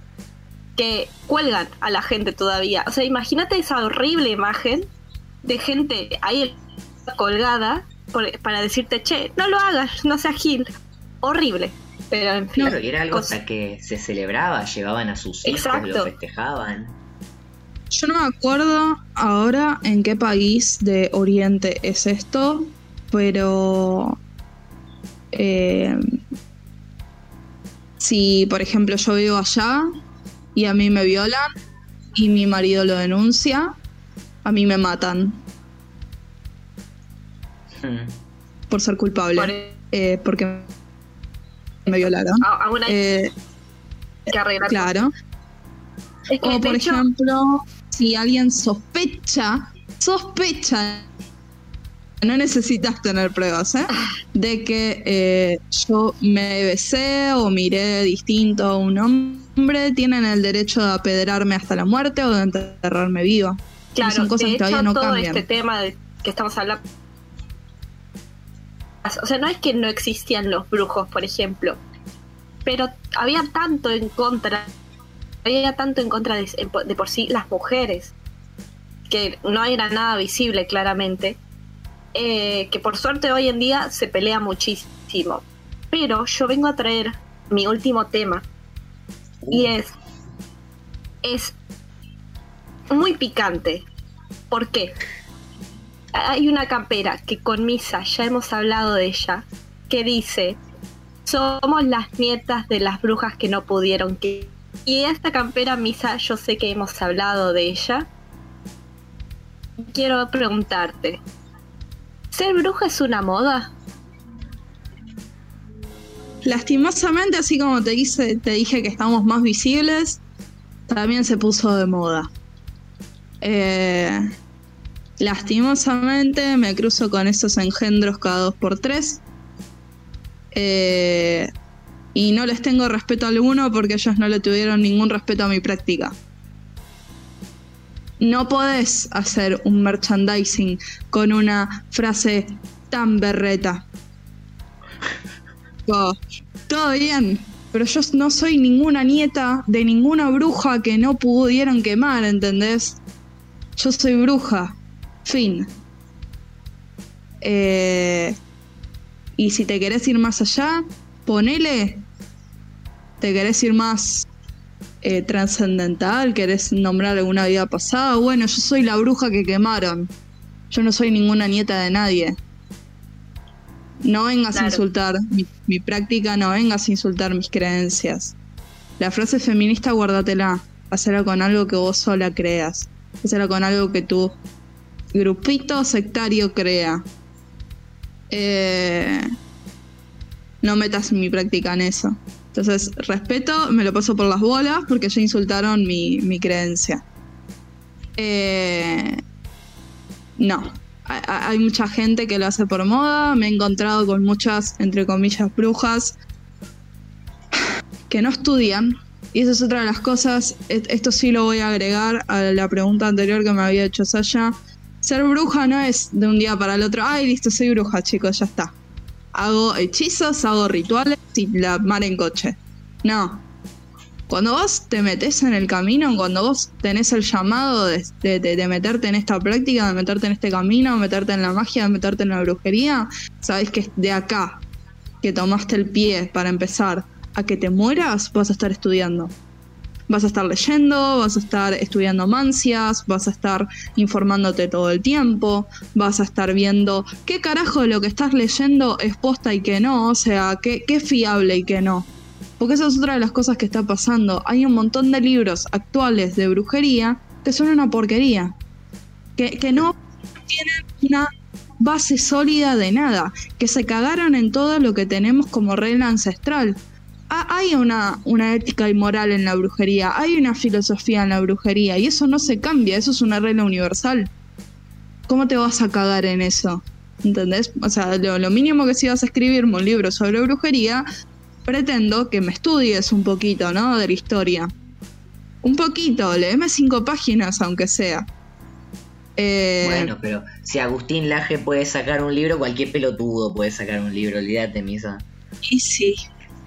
S2: que cuelgan a la gente todavía. O sea, imagínate esa horrible imagen de gente ahí colgada para decirte, che, no lo hagas, no seas gil. Horrible. Pero en fin.
S1: Claro, y era algo hasta que se celebraba, llevaban a sus hijos, lo festejaban.
S3: Yo no me acuerdo ahora en qué país de Oriente es esto, pero eh, si por ejemplo yo vivo allá y a mí me violan y mi marido lo denuncia, a mí me matan. Hmm. Por ser culpable. Eh, porque me violaron.
S2: Eh,
S3: claro. o por ejemplo, si alguien sospecha, sospecha, no necesitas tener pruebas, ¿eh? De que eh, yo me besé o miré distinto a un hombre, tienen el derecho de apedrarme hasta la muerte o de enterrarme viva.
S2: Claro, son cosas que todavía no todo este tema de que estamos hablando O sea, no es que no existían los brujos, por ejemplo, pero había tanto en contra, había tanto en contra de, de por sí las mujeres, que no era nada visible claramente, eh, que por suerte hoy en día se pelea muchísimo. Pero yo vengo a traer mi último tema, y es, es muy picante. ¿Por qué? Hay una campera que con Misa, ya hemos hablado de ella, que dice, somos las nietas de las brujas que no pudieron que... Y esta campera Misa, yo sé que hemos hablado de ella. Quiero preguntarte, ¿ser bruja es una moda?
S3: Lastimosamente, así como te, dije que estamos más visibles, también se puso de moda. Eh, lastimosamente me cruzo con esos engendros cada dos por tres. Eh, y no les tengo respeto alguno porque ellos no le tuvieron ningún respeto a mi práctica. No podés hacer un merchandising con una frase tan berreta. todo bien, pero yo no soy ninguna nieta de ninguna bruja que no pudieron quemar, ¿entendés? Yo soy bruja. Fin. Eh, y si te querés ir más allá, ponele. ¿Te querés ir más eh, trascendental? ¿Querés nombrar alguna vida pasada? Bueno, yo soy la bruja que quemaron. Yo no soy ninguna nieta de nadie. No vengas a insultar mi, mi, práctica, no vengas a insultar mis creencias. La frase feminista, guárdatela. Hacela con algo que vos sola creas era con algo que tu grupito sectario crea. Eh, no metas mi práctica en eso. Entonces, respeto, me lo paso por las bolas porque ya insultaron mi, creencia. Eh, no, hay mucha gente que lo hace por moda. Me he encontrado con muchas, entre comillas, brujas que no estudian, y esa es otra de las cosas, esto sí lo voy a agregar a la pregunta anterior que me había hecho Sasha. Ser bruja no es de un día para el otro, ay, listo, soy bruja, chicos, ya está. Hago hechizos, hago rituales y la mar en coche. No. Cuando vos te metes en el camino, cuando vos tenés el llamado de, de, meterte en esta práctica, de meterte en este camino, de meterte en la magia, de meterte en la brujería, sabés que es de acá que tomaste el pie para empezar a que te mueras, vas a estar estudiando. Vas a estar leyendo, vas a estar estudiando mancias, vas a estar informándote todo el tiempo, vas a estar viendo qué carajo de lo que estás leyendo es posta y qué no, o sea, qué, qué fiable y qué no. Porque esa es otra de las cosas que está pasando. Hay un montón de libros actuales de brujería que son una porquería. Que, que no tienen una base sólida de nada. Que se cagaron en todo lo que tenemos como regla ancestral hay una, una ética y moral en la brujería, hay una filosofía en la brujería y eso no se cambia, eso es una regla universal. ¿Cómo te vas a cagar en eso? ¿Entendés? O sea, lo, mínimo que si vas a escribirme un libro sobre brujería, pretendo que me estudies un poquito, ¿no? De la historia. Un poquito, léeme cinco páginas, aunque sea.
S1: Eh, bueno, pero si Agustín Laje puede sacar un libro, cualquier pelotudo puede sacar un libro, olvídate, Misa.
S3: Y sí,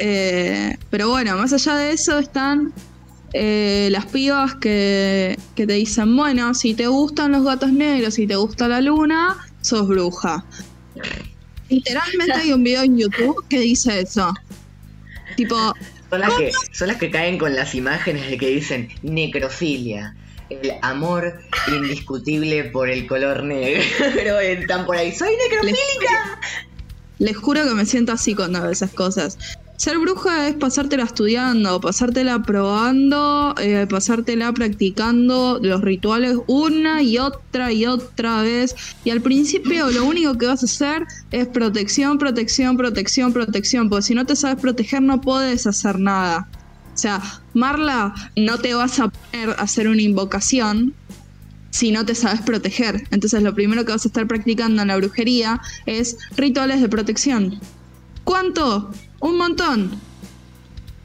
S3: eh, pero bueno, más allá de eso están eh, las pibas que, te dicen, bueno, si te gustan los gatos negros, si te gusta la luna, sos bruja. Literalmente hay un video en YouTube que dice eso. Tipo...
S1: Son las, que, son las que caen con las imágenes de que dicen necrofilia el amor indiscutible por el color negro. Pero están por ahí, soy necrofílica.
S3: Les, les, juro que me siento así cuando veo esas cosas. Ser bruja es pasártela estudiando, pasártela probando, eh, pasártela practicando los rituales una y otra y otra vez. Y al principio lo único que vas a hacer es protección, protección, protección, protección. Porque si no te sabes proteger no puedes hacer nada. O sea, Marla, no te vas a poner a hacer una invocación si no te sabes proteger. Entonces lo primero que vas a estar practicando en la brujería es rituales de protección. ¿Cuánto? Un montón.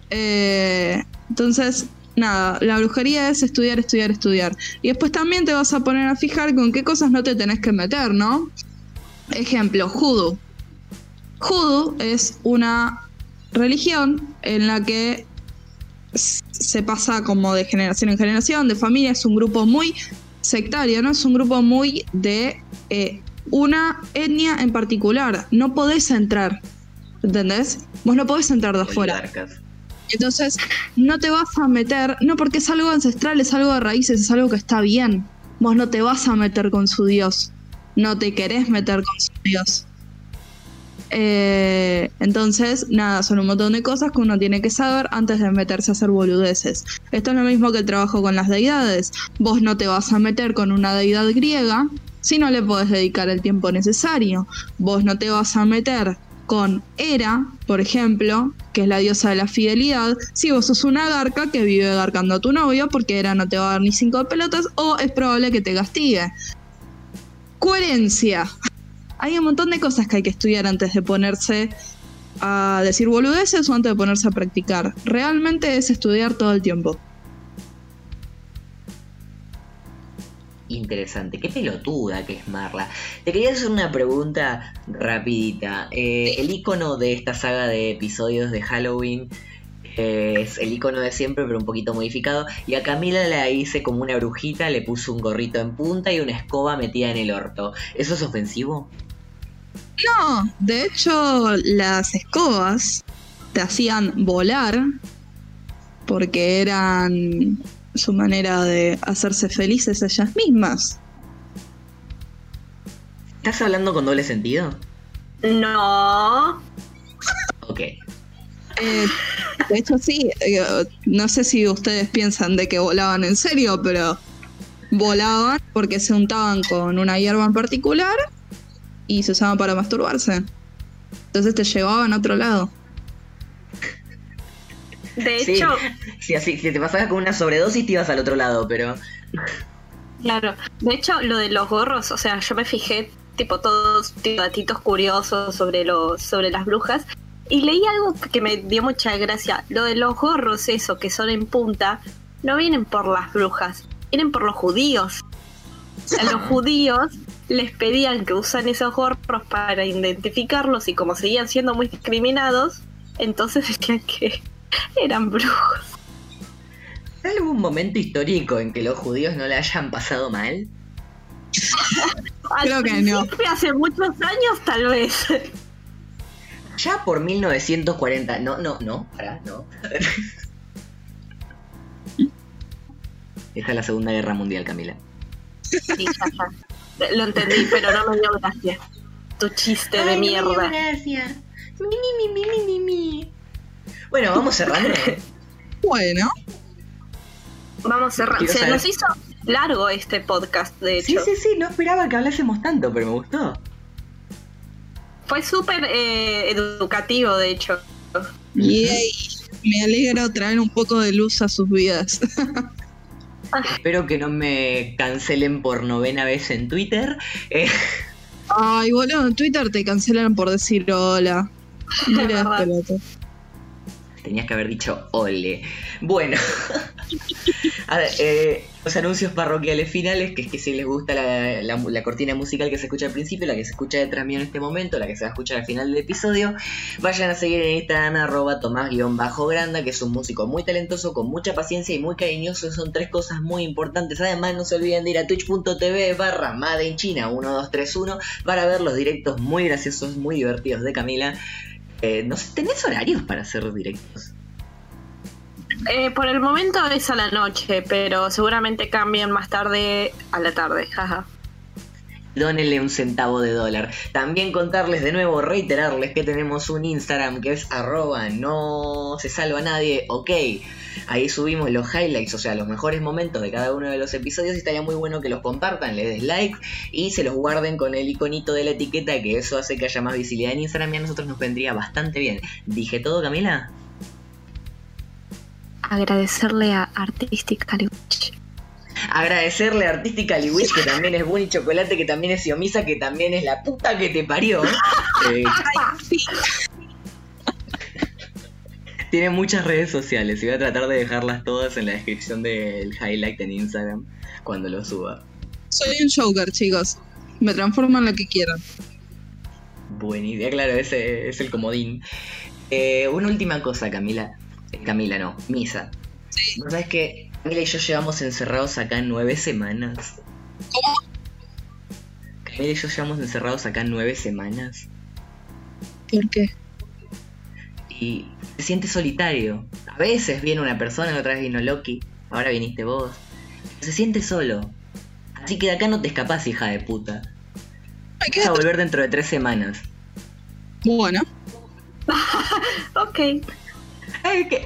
S3: Eh, entonces, nada, la brujería es estudiar, estudiar, estudiar. Y después también te vas a poner a fijar con qué cosas no te tenés que meter, ¿no? Ejemplo, judo. Hoodoo es una religión en la que se pasa como de generación en generación, de familia, es un grupo muy sectario, ¿no? Es un grupo muy de eh, una etnia en particular. No podés entrar, ¿entendés? Vos no podés entrar de afuera. Entonces, no te vas a meter, no porque es algo ancestral, es algo de raíces, es algo que está bien. Vos no te vas a meter con su Dios. No te querés meter con su Dios. Eh, entonces, nada, son un montón de cosas que uno tiene que saber antes de meterse a hacer boludeces. Esto es lo mismo que el trabajo con las deidades. Vos no te vas a meter con una deidad griega si no le podés dedicar el tiempo necesario. Vos no te vas a meter con Hera, por ejemplo, que es la diosa de la fidelidad, si vos sos una garca que vive garcando a tu novio porque Hera no te va a dar ni cinco pelotas o es probable que te castigue. Coherencia. Hay un montón de cosas que hay que estudiar antes de ponerse a decir boludeces o antes de ponerse a practicar. Realmente es estudiar todo el tiempo.
S1: Interesante. Qué pelotuda que es Marla. Te quería hacer una pregunta rapidita. Eh, el icono de esta saga de episodios de Halloween eh, es el icono de siempre, pero un poquito modificado. Y a Camila la hice como una brujita, le puso un gorrito en punta y una escoba metida en el orto. ¿Eso es ofensivo?
S3: No, de hecho, las escobas te hacían volar porque eran su manera de hacerse felices ellas mismas.
S1: ¿Estás hablando con doble sentido?
S2: No.
S1: Ok.
S3: Eh, de hecho, sí. Eh, no sé si ustedes piensan de que volaban en serio, pero volaban porque se untaban con una hierba en particular y se usaban para masturbarse. Entonces te llevaban a otro lado.
S2: De hecho.
S1: Si, así, si te pasabas con una sobredosis, te ibas al otro lado, pero.
S2: Claro. De hecho, lo de los gorros, o sea, yo me fijé, tipo, todos datitos curiosos sobre, los, sobre las brujas. Y leí algo que me dio mucha gracia. Lo de los gorros, eso, que son en punta, no vienen por las brujas, vienen por los judíos. A los judíos les pedían que usan esos gorros para identificarlos y como seguían siendo muy discriminados, entonces decían que Eran brujos.
S1: ¿Hay algún momento histórico en que los judíos no le hayan pasado mal?
S3: Creo que no.
S2: Hace muchos años, tal vez.
S1: Ya por 1940. No, no, no, para, no. Esta es la Segunda Guerra Mundial, Camila.
S2: Sí, ya, Lo entendí, pero no me dio gracia. Tu chiste de mierda. No
S1: gracia. Mi, mi, mi, mi, mi, mi. Bueno, vamos cerrando.
S3: bueno.
S2: Vamos cerrando. Se nos hizo largo este podcast, de hecho.
S1: Sí, sí, sí, no esperaba que hablásemos tanto, pero me gustó.
S2: Fue súper eh, educativo, de hecho.
S3: Yay. Me alegra traer un poco de luz a sus vidas.
S1: Espero que no me cancelen por novena vez en Twitter. Eh,
S3: Ay, boludo, en Twitter te cancelan por decir hola. Mira,
S1: Tenías que haber dicho ole. Bueno, a ver, eh, los anuncios parroquiales finales, que es que si les gusta la, cortina musical que se escucha al principio, la que se escucha detrás mío en este momento, la que se va a escuchar al final del episodio, vayan a seguir en Instagram arroba tomás-granda, que es un músico muy talentoso, con mucha paciencia y muy cariñoso. Son tres cosas muy importantes. Además, no se olviden de ir a twitch.tv barra Made in China 1231 para ver los directos muy graciosos, muy divertidos de Camila. Eh, ¿no, ¿Tenés horarios para hacer directos?
S2: Eh, por el momento es a la noche, pero seguramente cambian más tarde a la tarde, jaja.
S1: Dónenle un centavo de dólar. También contarles de nuevo, reiterarles que tenemos un Instagram que es arroba no se salva nadie, ok. Ahí subimos los highlights, o sea, los mejores momentos de cada uno de los episodios y estaría muy bueno que los compartan, les des like y se los guarden con el iconito de la etiqueta que eso hace que haya más visibilidad en Instagram y a nosotros nos vendría bastante bien. ¿Dije todo, Camila?
S2: Agradecerle a Witch.
S1: Agradecerle a Artistically Witch, que también es Bunny Chocolate, que también es Xiomisa, que también es la puta que te parió. Eh, tiene muchas redes sociales y voy a tratar de dejarlas todas en la descripción del highlight en Instagram cuando lo suba.
S3: Soy un Joker, chicos. Me transformo en lo que quieran.
S1: buenísimo. Claro, ese es el comodín. Eh, una última cosa, Camila. Eh, Camila, no, Misa.
S3: Sí.
S1: ¿Vos sabés que Camila y yo llevamos encerrados acá nueve semanas?
S3: ¿Cómo?
S1: Camila y yo llevamos encerrados acá nueve semanas.
S3: ¿Por qué?
S1: Y se siente solitario. A veces viene una persona, la otra vez vino Loki, ahora viniste vos. Se siente solo. Así que de acá no te escapás, hija de puta.
S3: Me
S1: Vas a volver dentro de tres semanas.
S3: Bueno,
S2: Ok.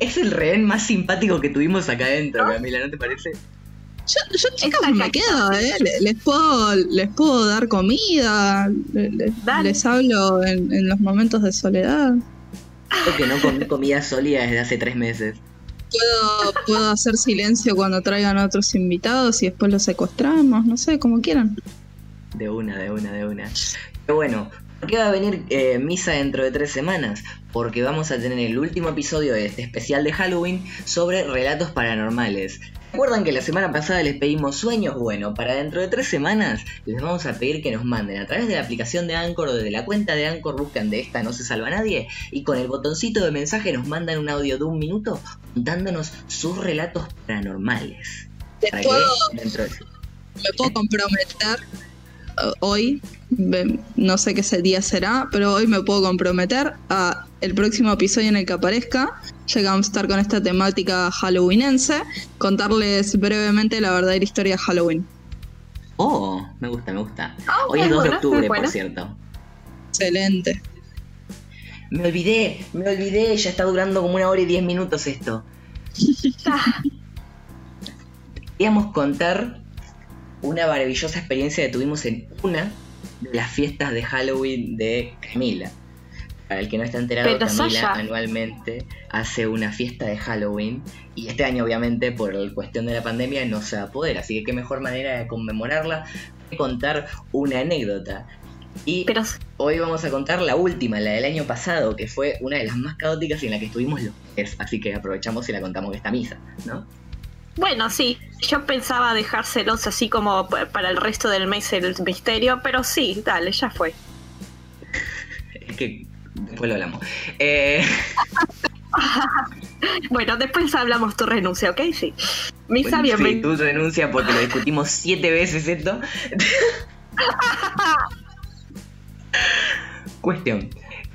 S1: Es el rehén más simpático que tuvimos acá adentro, Camila, ¿no te parece?
S3: yo, yo
S2: Exacto.
S3: me quedo, ¿eh? Le- Les puedo, les puedo dar comida, les hablo en, en los momentos de soledad.
S1: Creo que no comí comida sólida desde hace tres meses.
S3: Puedo, puedo hacer silencio cuando traigan otros invitados y después los secuestramos, no sé, como quieran.
S1: De una, de una, de una. Pero bueno, ¿por qué va a venir eh, Misa dentro de tres semanas? Porque vamos a tener el último episodio de este especial de Halloween sobre relatos paranormales. ¿Recuerdan que la semana pasada les pedimos sueños? Bueno, para dentro de tres semanas les vamos a pedir que nos manden a través de la aplicación de Anchor o desde la cuenta de Anchor, buscan de esta no se salva nadie y con el botoncito de mensaje nos mandan un audio de un minuto contándonos sus relatos paranormales.
S3: Les
S1: Para que
S3: puedo,
S1: dentro de...
S3: me puedo comprometer eh, hoy, no sé qué día será, pero hoy me puedo comprometer a el próximo episodio en el que aparezca, ya que vamos a estar con esta temática halloweenense, contarles brevemente la verdadera historia de Halloween.
S1: Oh, me gusta, me gusta.
S2: Ah,
S1: Hoy es 2 de octubre, por cierto.
S3: Excelente.
S1: Me olvidé, me olvidé, ya está durando como una hora y diez minutos esto. Queríamos contar una maravillosa experiencia que tuvimos en una de las fiestas de Halloween de Camila. Para el que no está enterado,
S2: Pero,
S1: Camila
S2: Sasha.
S1: anualmente hace una fiesta de Halloween y este año obviamente por la cuestión de la pandemia no se va a poder, así que qué mejor manera de conmemorarla que contar una anécdota. Y
S2: Pero
S1: Hoy vamos a contar la última, la del año pasado, que fue una de las más caóticas y en la que estuvimos los tres. Así que aprovechamos y la contamos esta misa, ¿no?
S2: bueno, sí. Yo pensaba dejárselos así como pa- para el resto del mes el misterio, pero sí, dale, ya fue.
S1: Es que después lo hablamos. Eh,
S2: Bueno, después hablamos tu renuncia, ¿ok? Sí. Misa,
S1: sí,
S2: bienvenida.
S1: tú renuncia porque lo discutimos siete veces esto. Cuestión.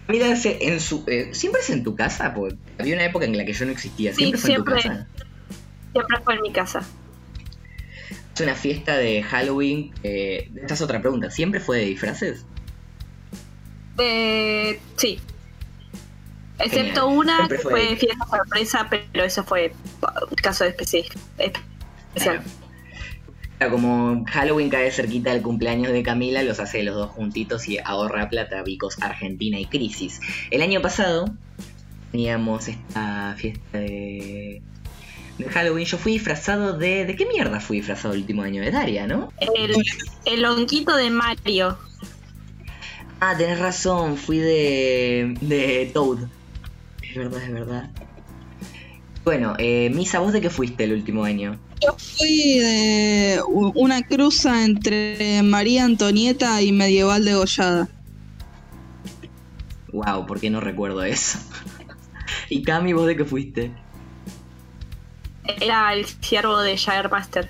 S1: Mira, en su, eh, ¿siempre es en tu casa? Porque había una época en la que yo no existía.
S2: Sí,
S1: ¿Siempre fue en tu casa?
S2: Siempre fue en mi casa.
S1: Es una fiesta de Halloween. eh, esta es otra pregunta. ¿Siempre fue de disfraces?
S2: Eh, sí. Excepto
S1: Genial.
S2: una
S1: Siempre
S2: que
S1: fue
S2: fiesta sorpresa, pero eso fue un caso especi- especial.
S1: Claro, como Halloween cae cerquita del cumpleaños de Camila, los hace los dos juntitos y ahorra plata, Vicos Argentina y Crisis. El año pasado teníamos esta fiesta de, de Halloween. Yo fui disfrazado de... ¿De qué mierda fui disfrazado el último año? De Daria, ¿no?
S2: El, el honguito de Mario.
S1: Ah, tenés razón, fui de... de Toad. Es verdad, es verdad. Bueno, eh, Misa, ¿vos de qué fuiste el último año?
S3: Yo fui de una cruza entre María Antonieta y Medieval degollada.
S1: Wow, ¿por qué no recuerdo eso? y Cami, ¿vos de qué fuiste?
S2: Era el siervo de Master.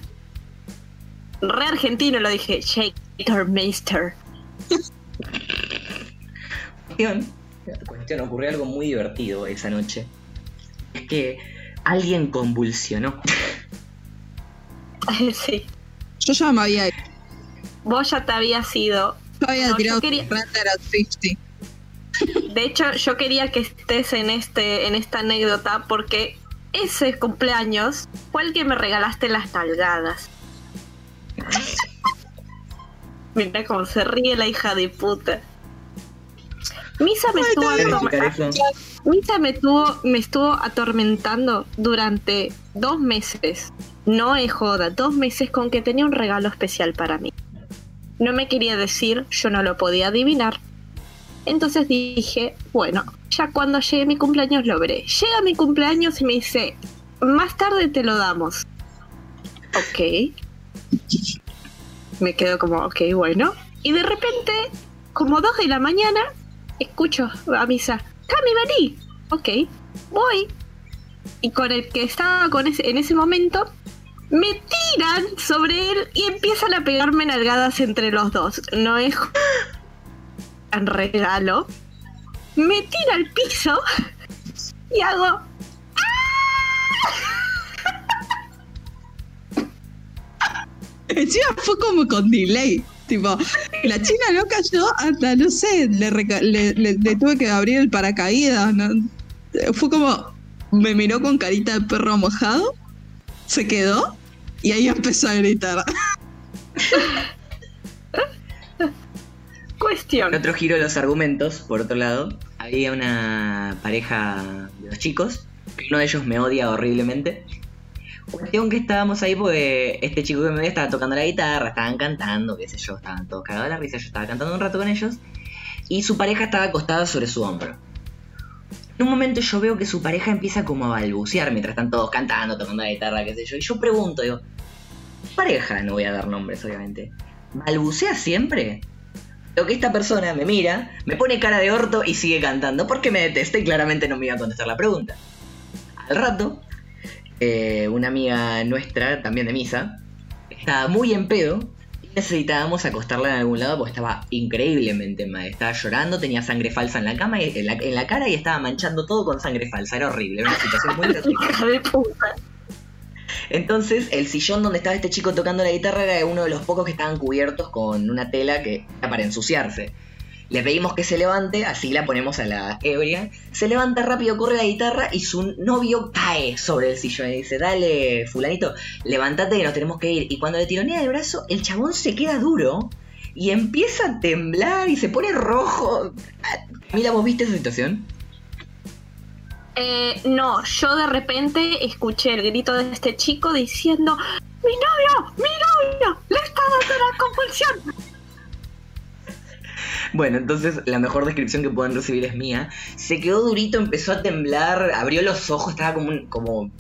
S2: Re argentino lo dije. Jagermeister.
S1: cuestión, cuestión, ocurrió algo muy divertido esa noche. Es que alguien convulsionó.
S2: sí.
S3: Yo ya me había ido.
S2: Vos ya te habías ido.
S3: Yo había
S2: No, yo
S3: tirado
S2: quería-
S3: at 50.
S2: De hecho, yo quería que estés en este, en esta anécdota porque ese cumpleaños fue el que me regalaste las nalgadas. Mira cómo se ríe la hija de puta. Misa me estuvo. Misa me estuvo, me estuvo atormentando durante dos meses. No es joda, dos meses con que tenía un regalo especial para mí. No me quería decir, yo no lo podía adivinar. Entonces dije, bueno, ya cuando llegue mi cumpleaños lo veré. Llega mi cumpleaños y me dice, más tarde te lo damos. Ok. Me quedo como, ok, bueno. Y de repente, como dos de la mañana, escucho a Misa, Cami, vení. Ok, voy. Y con el que estaba con ese, en ese momento, me tiran sobre él y empiezan a pegarme nalgadas entre los dos. No es un regalo. Me tira al piso y hago.
S3: Encima fue como con delay. Tipo, la china no cayó hasta, no sé, le, reca- le- le- le tuve que abrir el paracaídas. ¿no? Fue como, me miró con carita de perro mojado, se quedó y ahí empezó a gritar.
S2: Cuestión.
S1: En otro giro de los argumentos, por otro lado, había una pareja de dos chicos, que uno de ellos me odia horriblemente. Cuestión que estábamos ahí porque este chico que me odia estaba tocando la guitarra, estaban cantando, qué sé yo, estaban todos cagados de la risa, yo estaba cantando un rato con ellos, y su pareja estaba acostada sobre su hombro. En un momento yo veo que su pareja empieza como a balbucear mientras están todos cantando, tocando la guitarra, qué sé yo, y yo pregunto, digo, pareja, no voy a dar nombres obviamente, ¿balbucea siempre? Lo que esta persona me mira, me pone cara de orto y sigue cantando porque me detesta y claramente no me iba a contestar la pregunta. Al rato, eh, una amiga nuestra, también de misa, estaba muy en pedo y necesitábamos acostarla en algún lado porque estaba increíblemente mal. Estaba llorando, tenía sangre falsa en la cama, y- en la, en la cara y estaba manchando todo con sangre falsa. Era horrible, era una situación muy
S2: puta.
S1: Entonces, el sillón donde estaba este chico tocando la guitarra era uno de los pocos que estaban cubiertos con una tela que era para ensuciarse. Le pedimos que se levante, así la ponemos a la ebria. Se levanta rápido, corre la guitarra y su novio cae sobre el sillón y dice, dale, fulanito, levántate que nos tenemos que ir. Y cuando le tironea el brazo, el chabón se queda duro y empieza a temblar y se pone rojo. Mira, ¿vos viste esa situación?
S2: Eh, no, yo de repente escuché el grito de este chico diciendo: ¡Mi novio! ¡Mi novio! ¡Le está dando una convulsión!
S1: Bueno, entonces la mejor descripción que pueden recibir es mía. Se quedó durito, empezó a temblar, abrió los ojos, estaba como un, como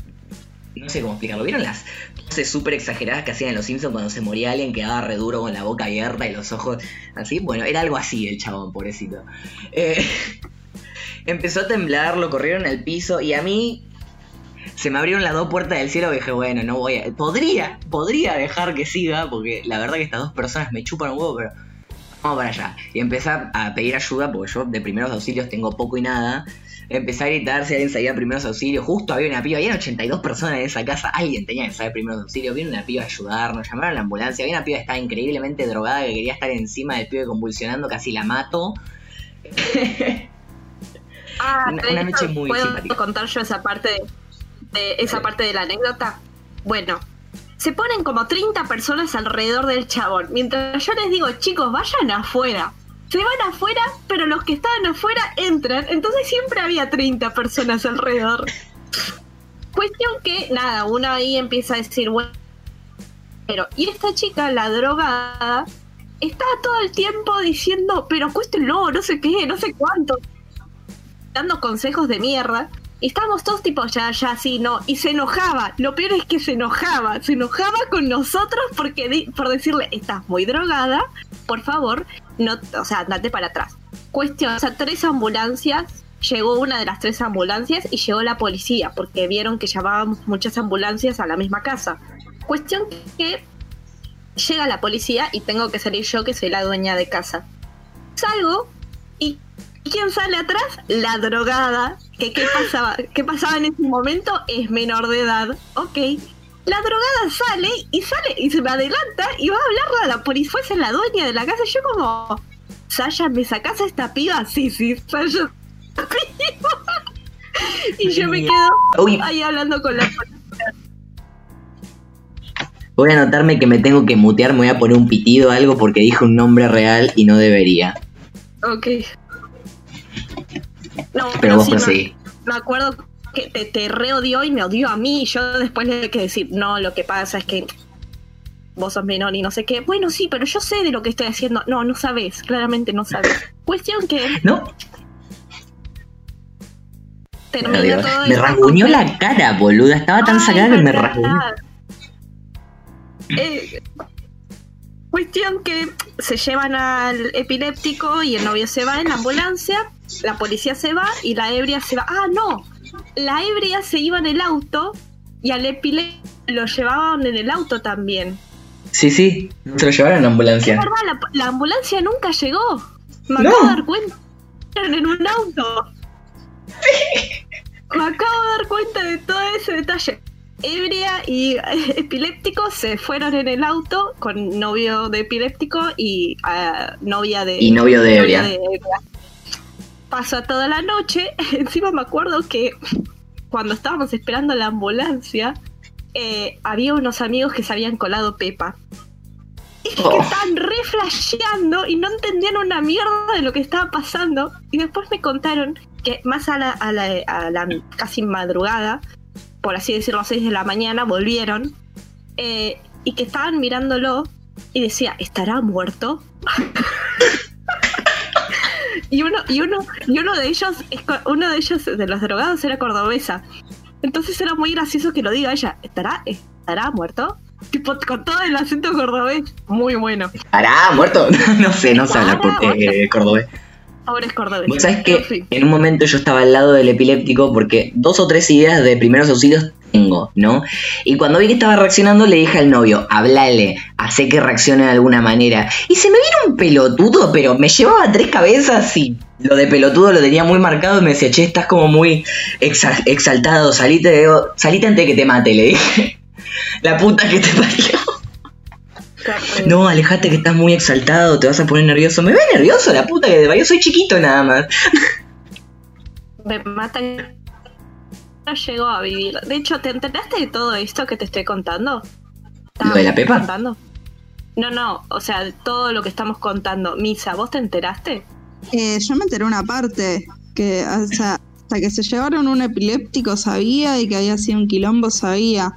S1: no sé cómo explicarlo. ¿Vieron las poses súper exageradas que hacían los Simpsons cuando se moría alguien quedaba re duro con la boca abierta y los ojos así? Bueno, era algo así el chabón, pobrecito. Eh, empezó a temblar, lo corrieron al piso y a mí se me abrieron las dos puertas del cielo y dije, bueno, no voy a... Podría, podría dejar que siga porque la verdad que estas dos personas me chupan un huevo, pero vamos para allá. Y empecé a pedir ayuda porque yo de primeros auxilios tengo poco y nada. Empecé a gritar si alguien sabía primeros auxilios. Justo había una piba, habían 82 personas en esa casa. Alguien tenía que saber primeros auxilios. Vino una piba a ayudarnos, llamaron a la ambulancia. Había una piba que estaba increíblemente drogada que quería estar encima del pibe convulsionando, casi la mato.
S2: Ah,
S1: Una- una noche muy
S2: ¿Puedo
S1: simpática.
S2: contar yo esa parte de, de esa parte de la anécdota? Bueno, se ponen como 30 personas alrededor del chabón. Mientras yo les digo, chicos, vayan afuera. Se van afuera, pero los que estaban afuera entran. Entonces siempre había 30 personas alrededor. Cuestión que, nada, uno ahí empieza a decir, bueno, pero, y esta chica, la drogada, estaba todo el tiempo diciendo, pero cuéstenlo, no sé qué, no sé cuánto dando consejos de mierda. Estábamos todos tipo, ya, ya, sí, no. Y se enojaba. Lo peor es que se enojaba. Se enojaba con nosotros porque di- por decirle, estás muy drogada, por favor, no, o sea, andate para atrás. Cuestión, o sea, tres ambulancias. Llegó una de las tres ambulancias y llegó la policía porque vieron que llamábamos muchas ambulancias a la misma casa. Cuestión que llega la policía y tengo que salir yo que soy la dueña de casa. Salgo ¿Y quién sale atrás? La drogada. ¿Que qué pasaba? ¿Qué pasaba en ese momento? Es menor de edad. Ok. La drogada sale y sale y se me adelanta y va a hablarle a la policía. Fuese la dueña de la casa. Yo como, Sasha, ¿me sacás a esta piba? Sí, sí, Sasha. y yo me quedo
S1: Uy,
S2: ahí hablando con la policía.
S1: voy a anotarme que me tengo que mutear, me voy a poner un pitido o algo porque dije un nombre real y no debería.
S2: Ok. No,
S1: Pero vos
S2: sí, me- acuerdo que te, te reodió y me odió a mí. Y yo después le tuve que decir, no, lo que pasa es que vos sos menor y no sé qué. Bueno, sí, pero yo sé de lo que estoy haciendo. No, no sabes, claramente no sabes. Cuestión que
S1: ¿No?
S2: termina
S1: Dios,
S2: todo
S1: me rasguñó la cara, boluda. Estaba tan
S2: Ay,
S1: sacada que me rasguñó.
S2: Eh, cuestión que se llevan al epiléptico y el novio se va en la ambulancia la policía se va y la ebria se va. Ah, no. La ebria se iba en el auto y al epile lo llevaban en el auto también.
S1: Sí, sí, se lo llevaron en la
S2: Es
S1: ambulancia.
S2: verdad, la, la ambulancia nunca llegó. Me
S1: No.
S2: acabo de dar cuenta. En un auto. Me acabo de dar cuenta de todo ese detalle. Ebria y epiléptico se fueron en el auto con novio de epiléptico y ah, novia de
S1: Y novio de
S2: novia de ebria. Pasó toda la noche. Encima me acuerdo que cuando estábamos esperando la ambulancia, eh, había unos amigos que se habían colado Pepa. Y que
S1: Oh.
S2: estaban re flasheando y no entendían una mierda de lo que estaba pasando. Y después me contaron que más a la, a la, a la casi madrugada, por así decirlo, a 6 de la mañana, volvieron eh, y que estaban mirándolo y decía, ¿estará muerto? y uno, y uno, y uno de ellos, uno de ellos, de los drogados, era cordobesa. Entonces era muy gracioso que lo diga ella, ¿estará, estará muerto? Tipo, con todo el acento cordobés. Muy bueno.
S1: ¿Pará, muerto? no sé, no se habla por,
S2: Pará,
S1: eh, cordobés.
S2: Ahora es cordobés.
S1: Vos sabés que en un momento yo estaba al lado del epiléptico porque dos o tres ideas de primeros auxilios tengo, ¿no? Y cuando vi que estaba reaccionando le dije al novio, hablale, hace que reaccione de alguna manera. Y se me vino un pelotudo, pero me llevaba tres cabezas y lo de pelotudo lo tenía muy marcado y me decía, che, estás como muy exa- exaltado, salite, de, salite antes de que te mate, le dije. La puta que te parió. No, alejate que estás muy exaltado, te vas a poner nervioso. Me ve nervioso, la puta que te parió, soy chiquito nada más.
S2: Me mata no llegó a vivir. De hecho, ¿te enteraste de todo esto que te estoy contando?
S1: ¿Lo de la Pepa?
S2: Contando? No, no, o sea, todo lo que estamos contando. Misa, ¿vos te enteraste?
S3: Eh, yo me enteré una parte, que o sea, hasta que se llevaron un epiléptico sabía y que había sido un quilombo sabía,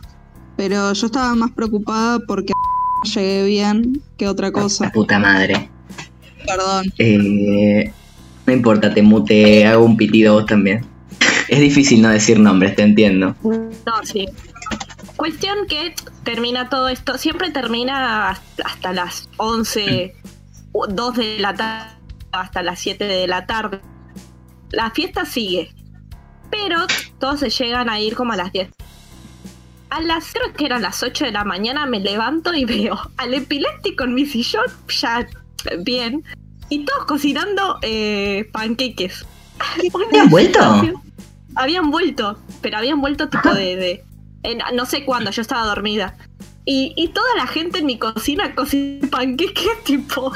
S3: pero yo estaba más preocupada porque llegué bien que otra
S1: La
S3: cosa.
S1: puta madre.
S3: Perdón.
S1: Eh, no importa, te mute, hago un pitido vos también. Es difícil no decir nombres, te entiendo.
S2: No, sí. Cuestión que termina todo esto, siempre termina hasta- las 11, o 2 de la tarde, hasta las 7 de la tarde. La fiesta sigue, pero todos se llegan a ir como a las 10. A las, creo que eran las 8 de la mañana, me levanto y veo al epiléptico en mi sillón, ya bien, y todos cocinando eh, panqueques.
S1: ¿Habían vuelto?
S2: Habían vuelto, pero habían vuelto tipo de... de- en- no sé cuándo, yo estaba dormida. Y, y toda la gente en mi cocina cocina panqueques tipo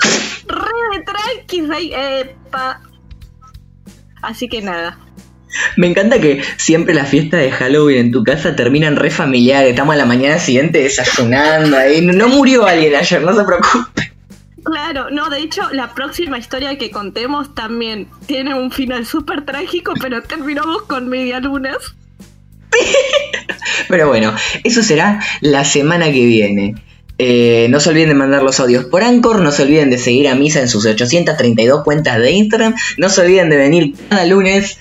S2: re de tranquis ahí, epa. Así que nada.
S1: Me encanta que siempre las fiestas de Halloween en tu casa terminan re familiares. Estamos a la mañana siguiente desayunando ahí. No murió alguien ayer, no se preocupe.
S2: Claro, no, de hecho, la próxima historia que contemos también tiene un final súper trágico, pero terminamos con medialunas.
S1: Pero bueno, eso será la semana que viene. Eh, no se olviden de mandar los audios por Anchor, no se olviden de seguir a Misa en sus 832 cuentas de Instagram, no se olviden de venir cada lunes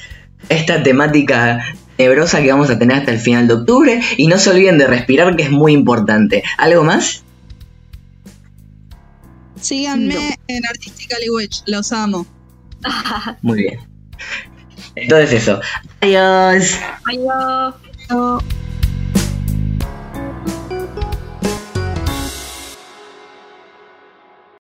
S1: esta temática nebrosa que vamos a tener hasta el final de octubre y no se olviden de respirar que es muy importante. ¿Algo más?
S3: Síganme
S2: No.
S3: en Artistically Witch, los amo.
S1: Muy bien. Entonces eso. Adiós.
S2: Adiós.
S3: Chao.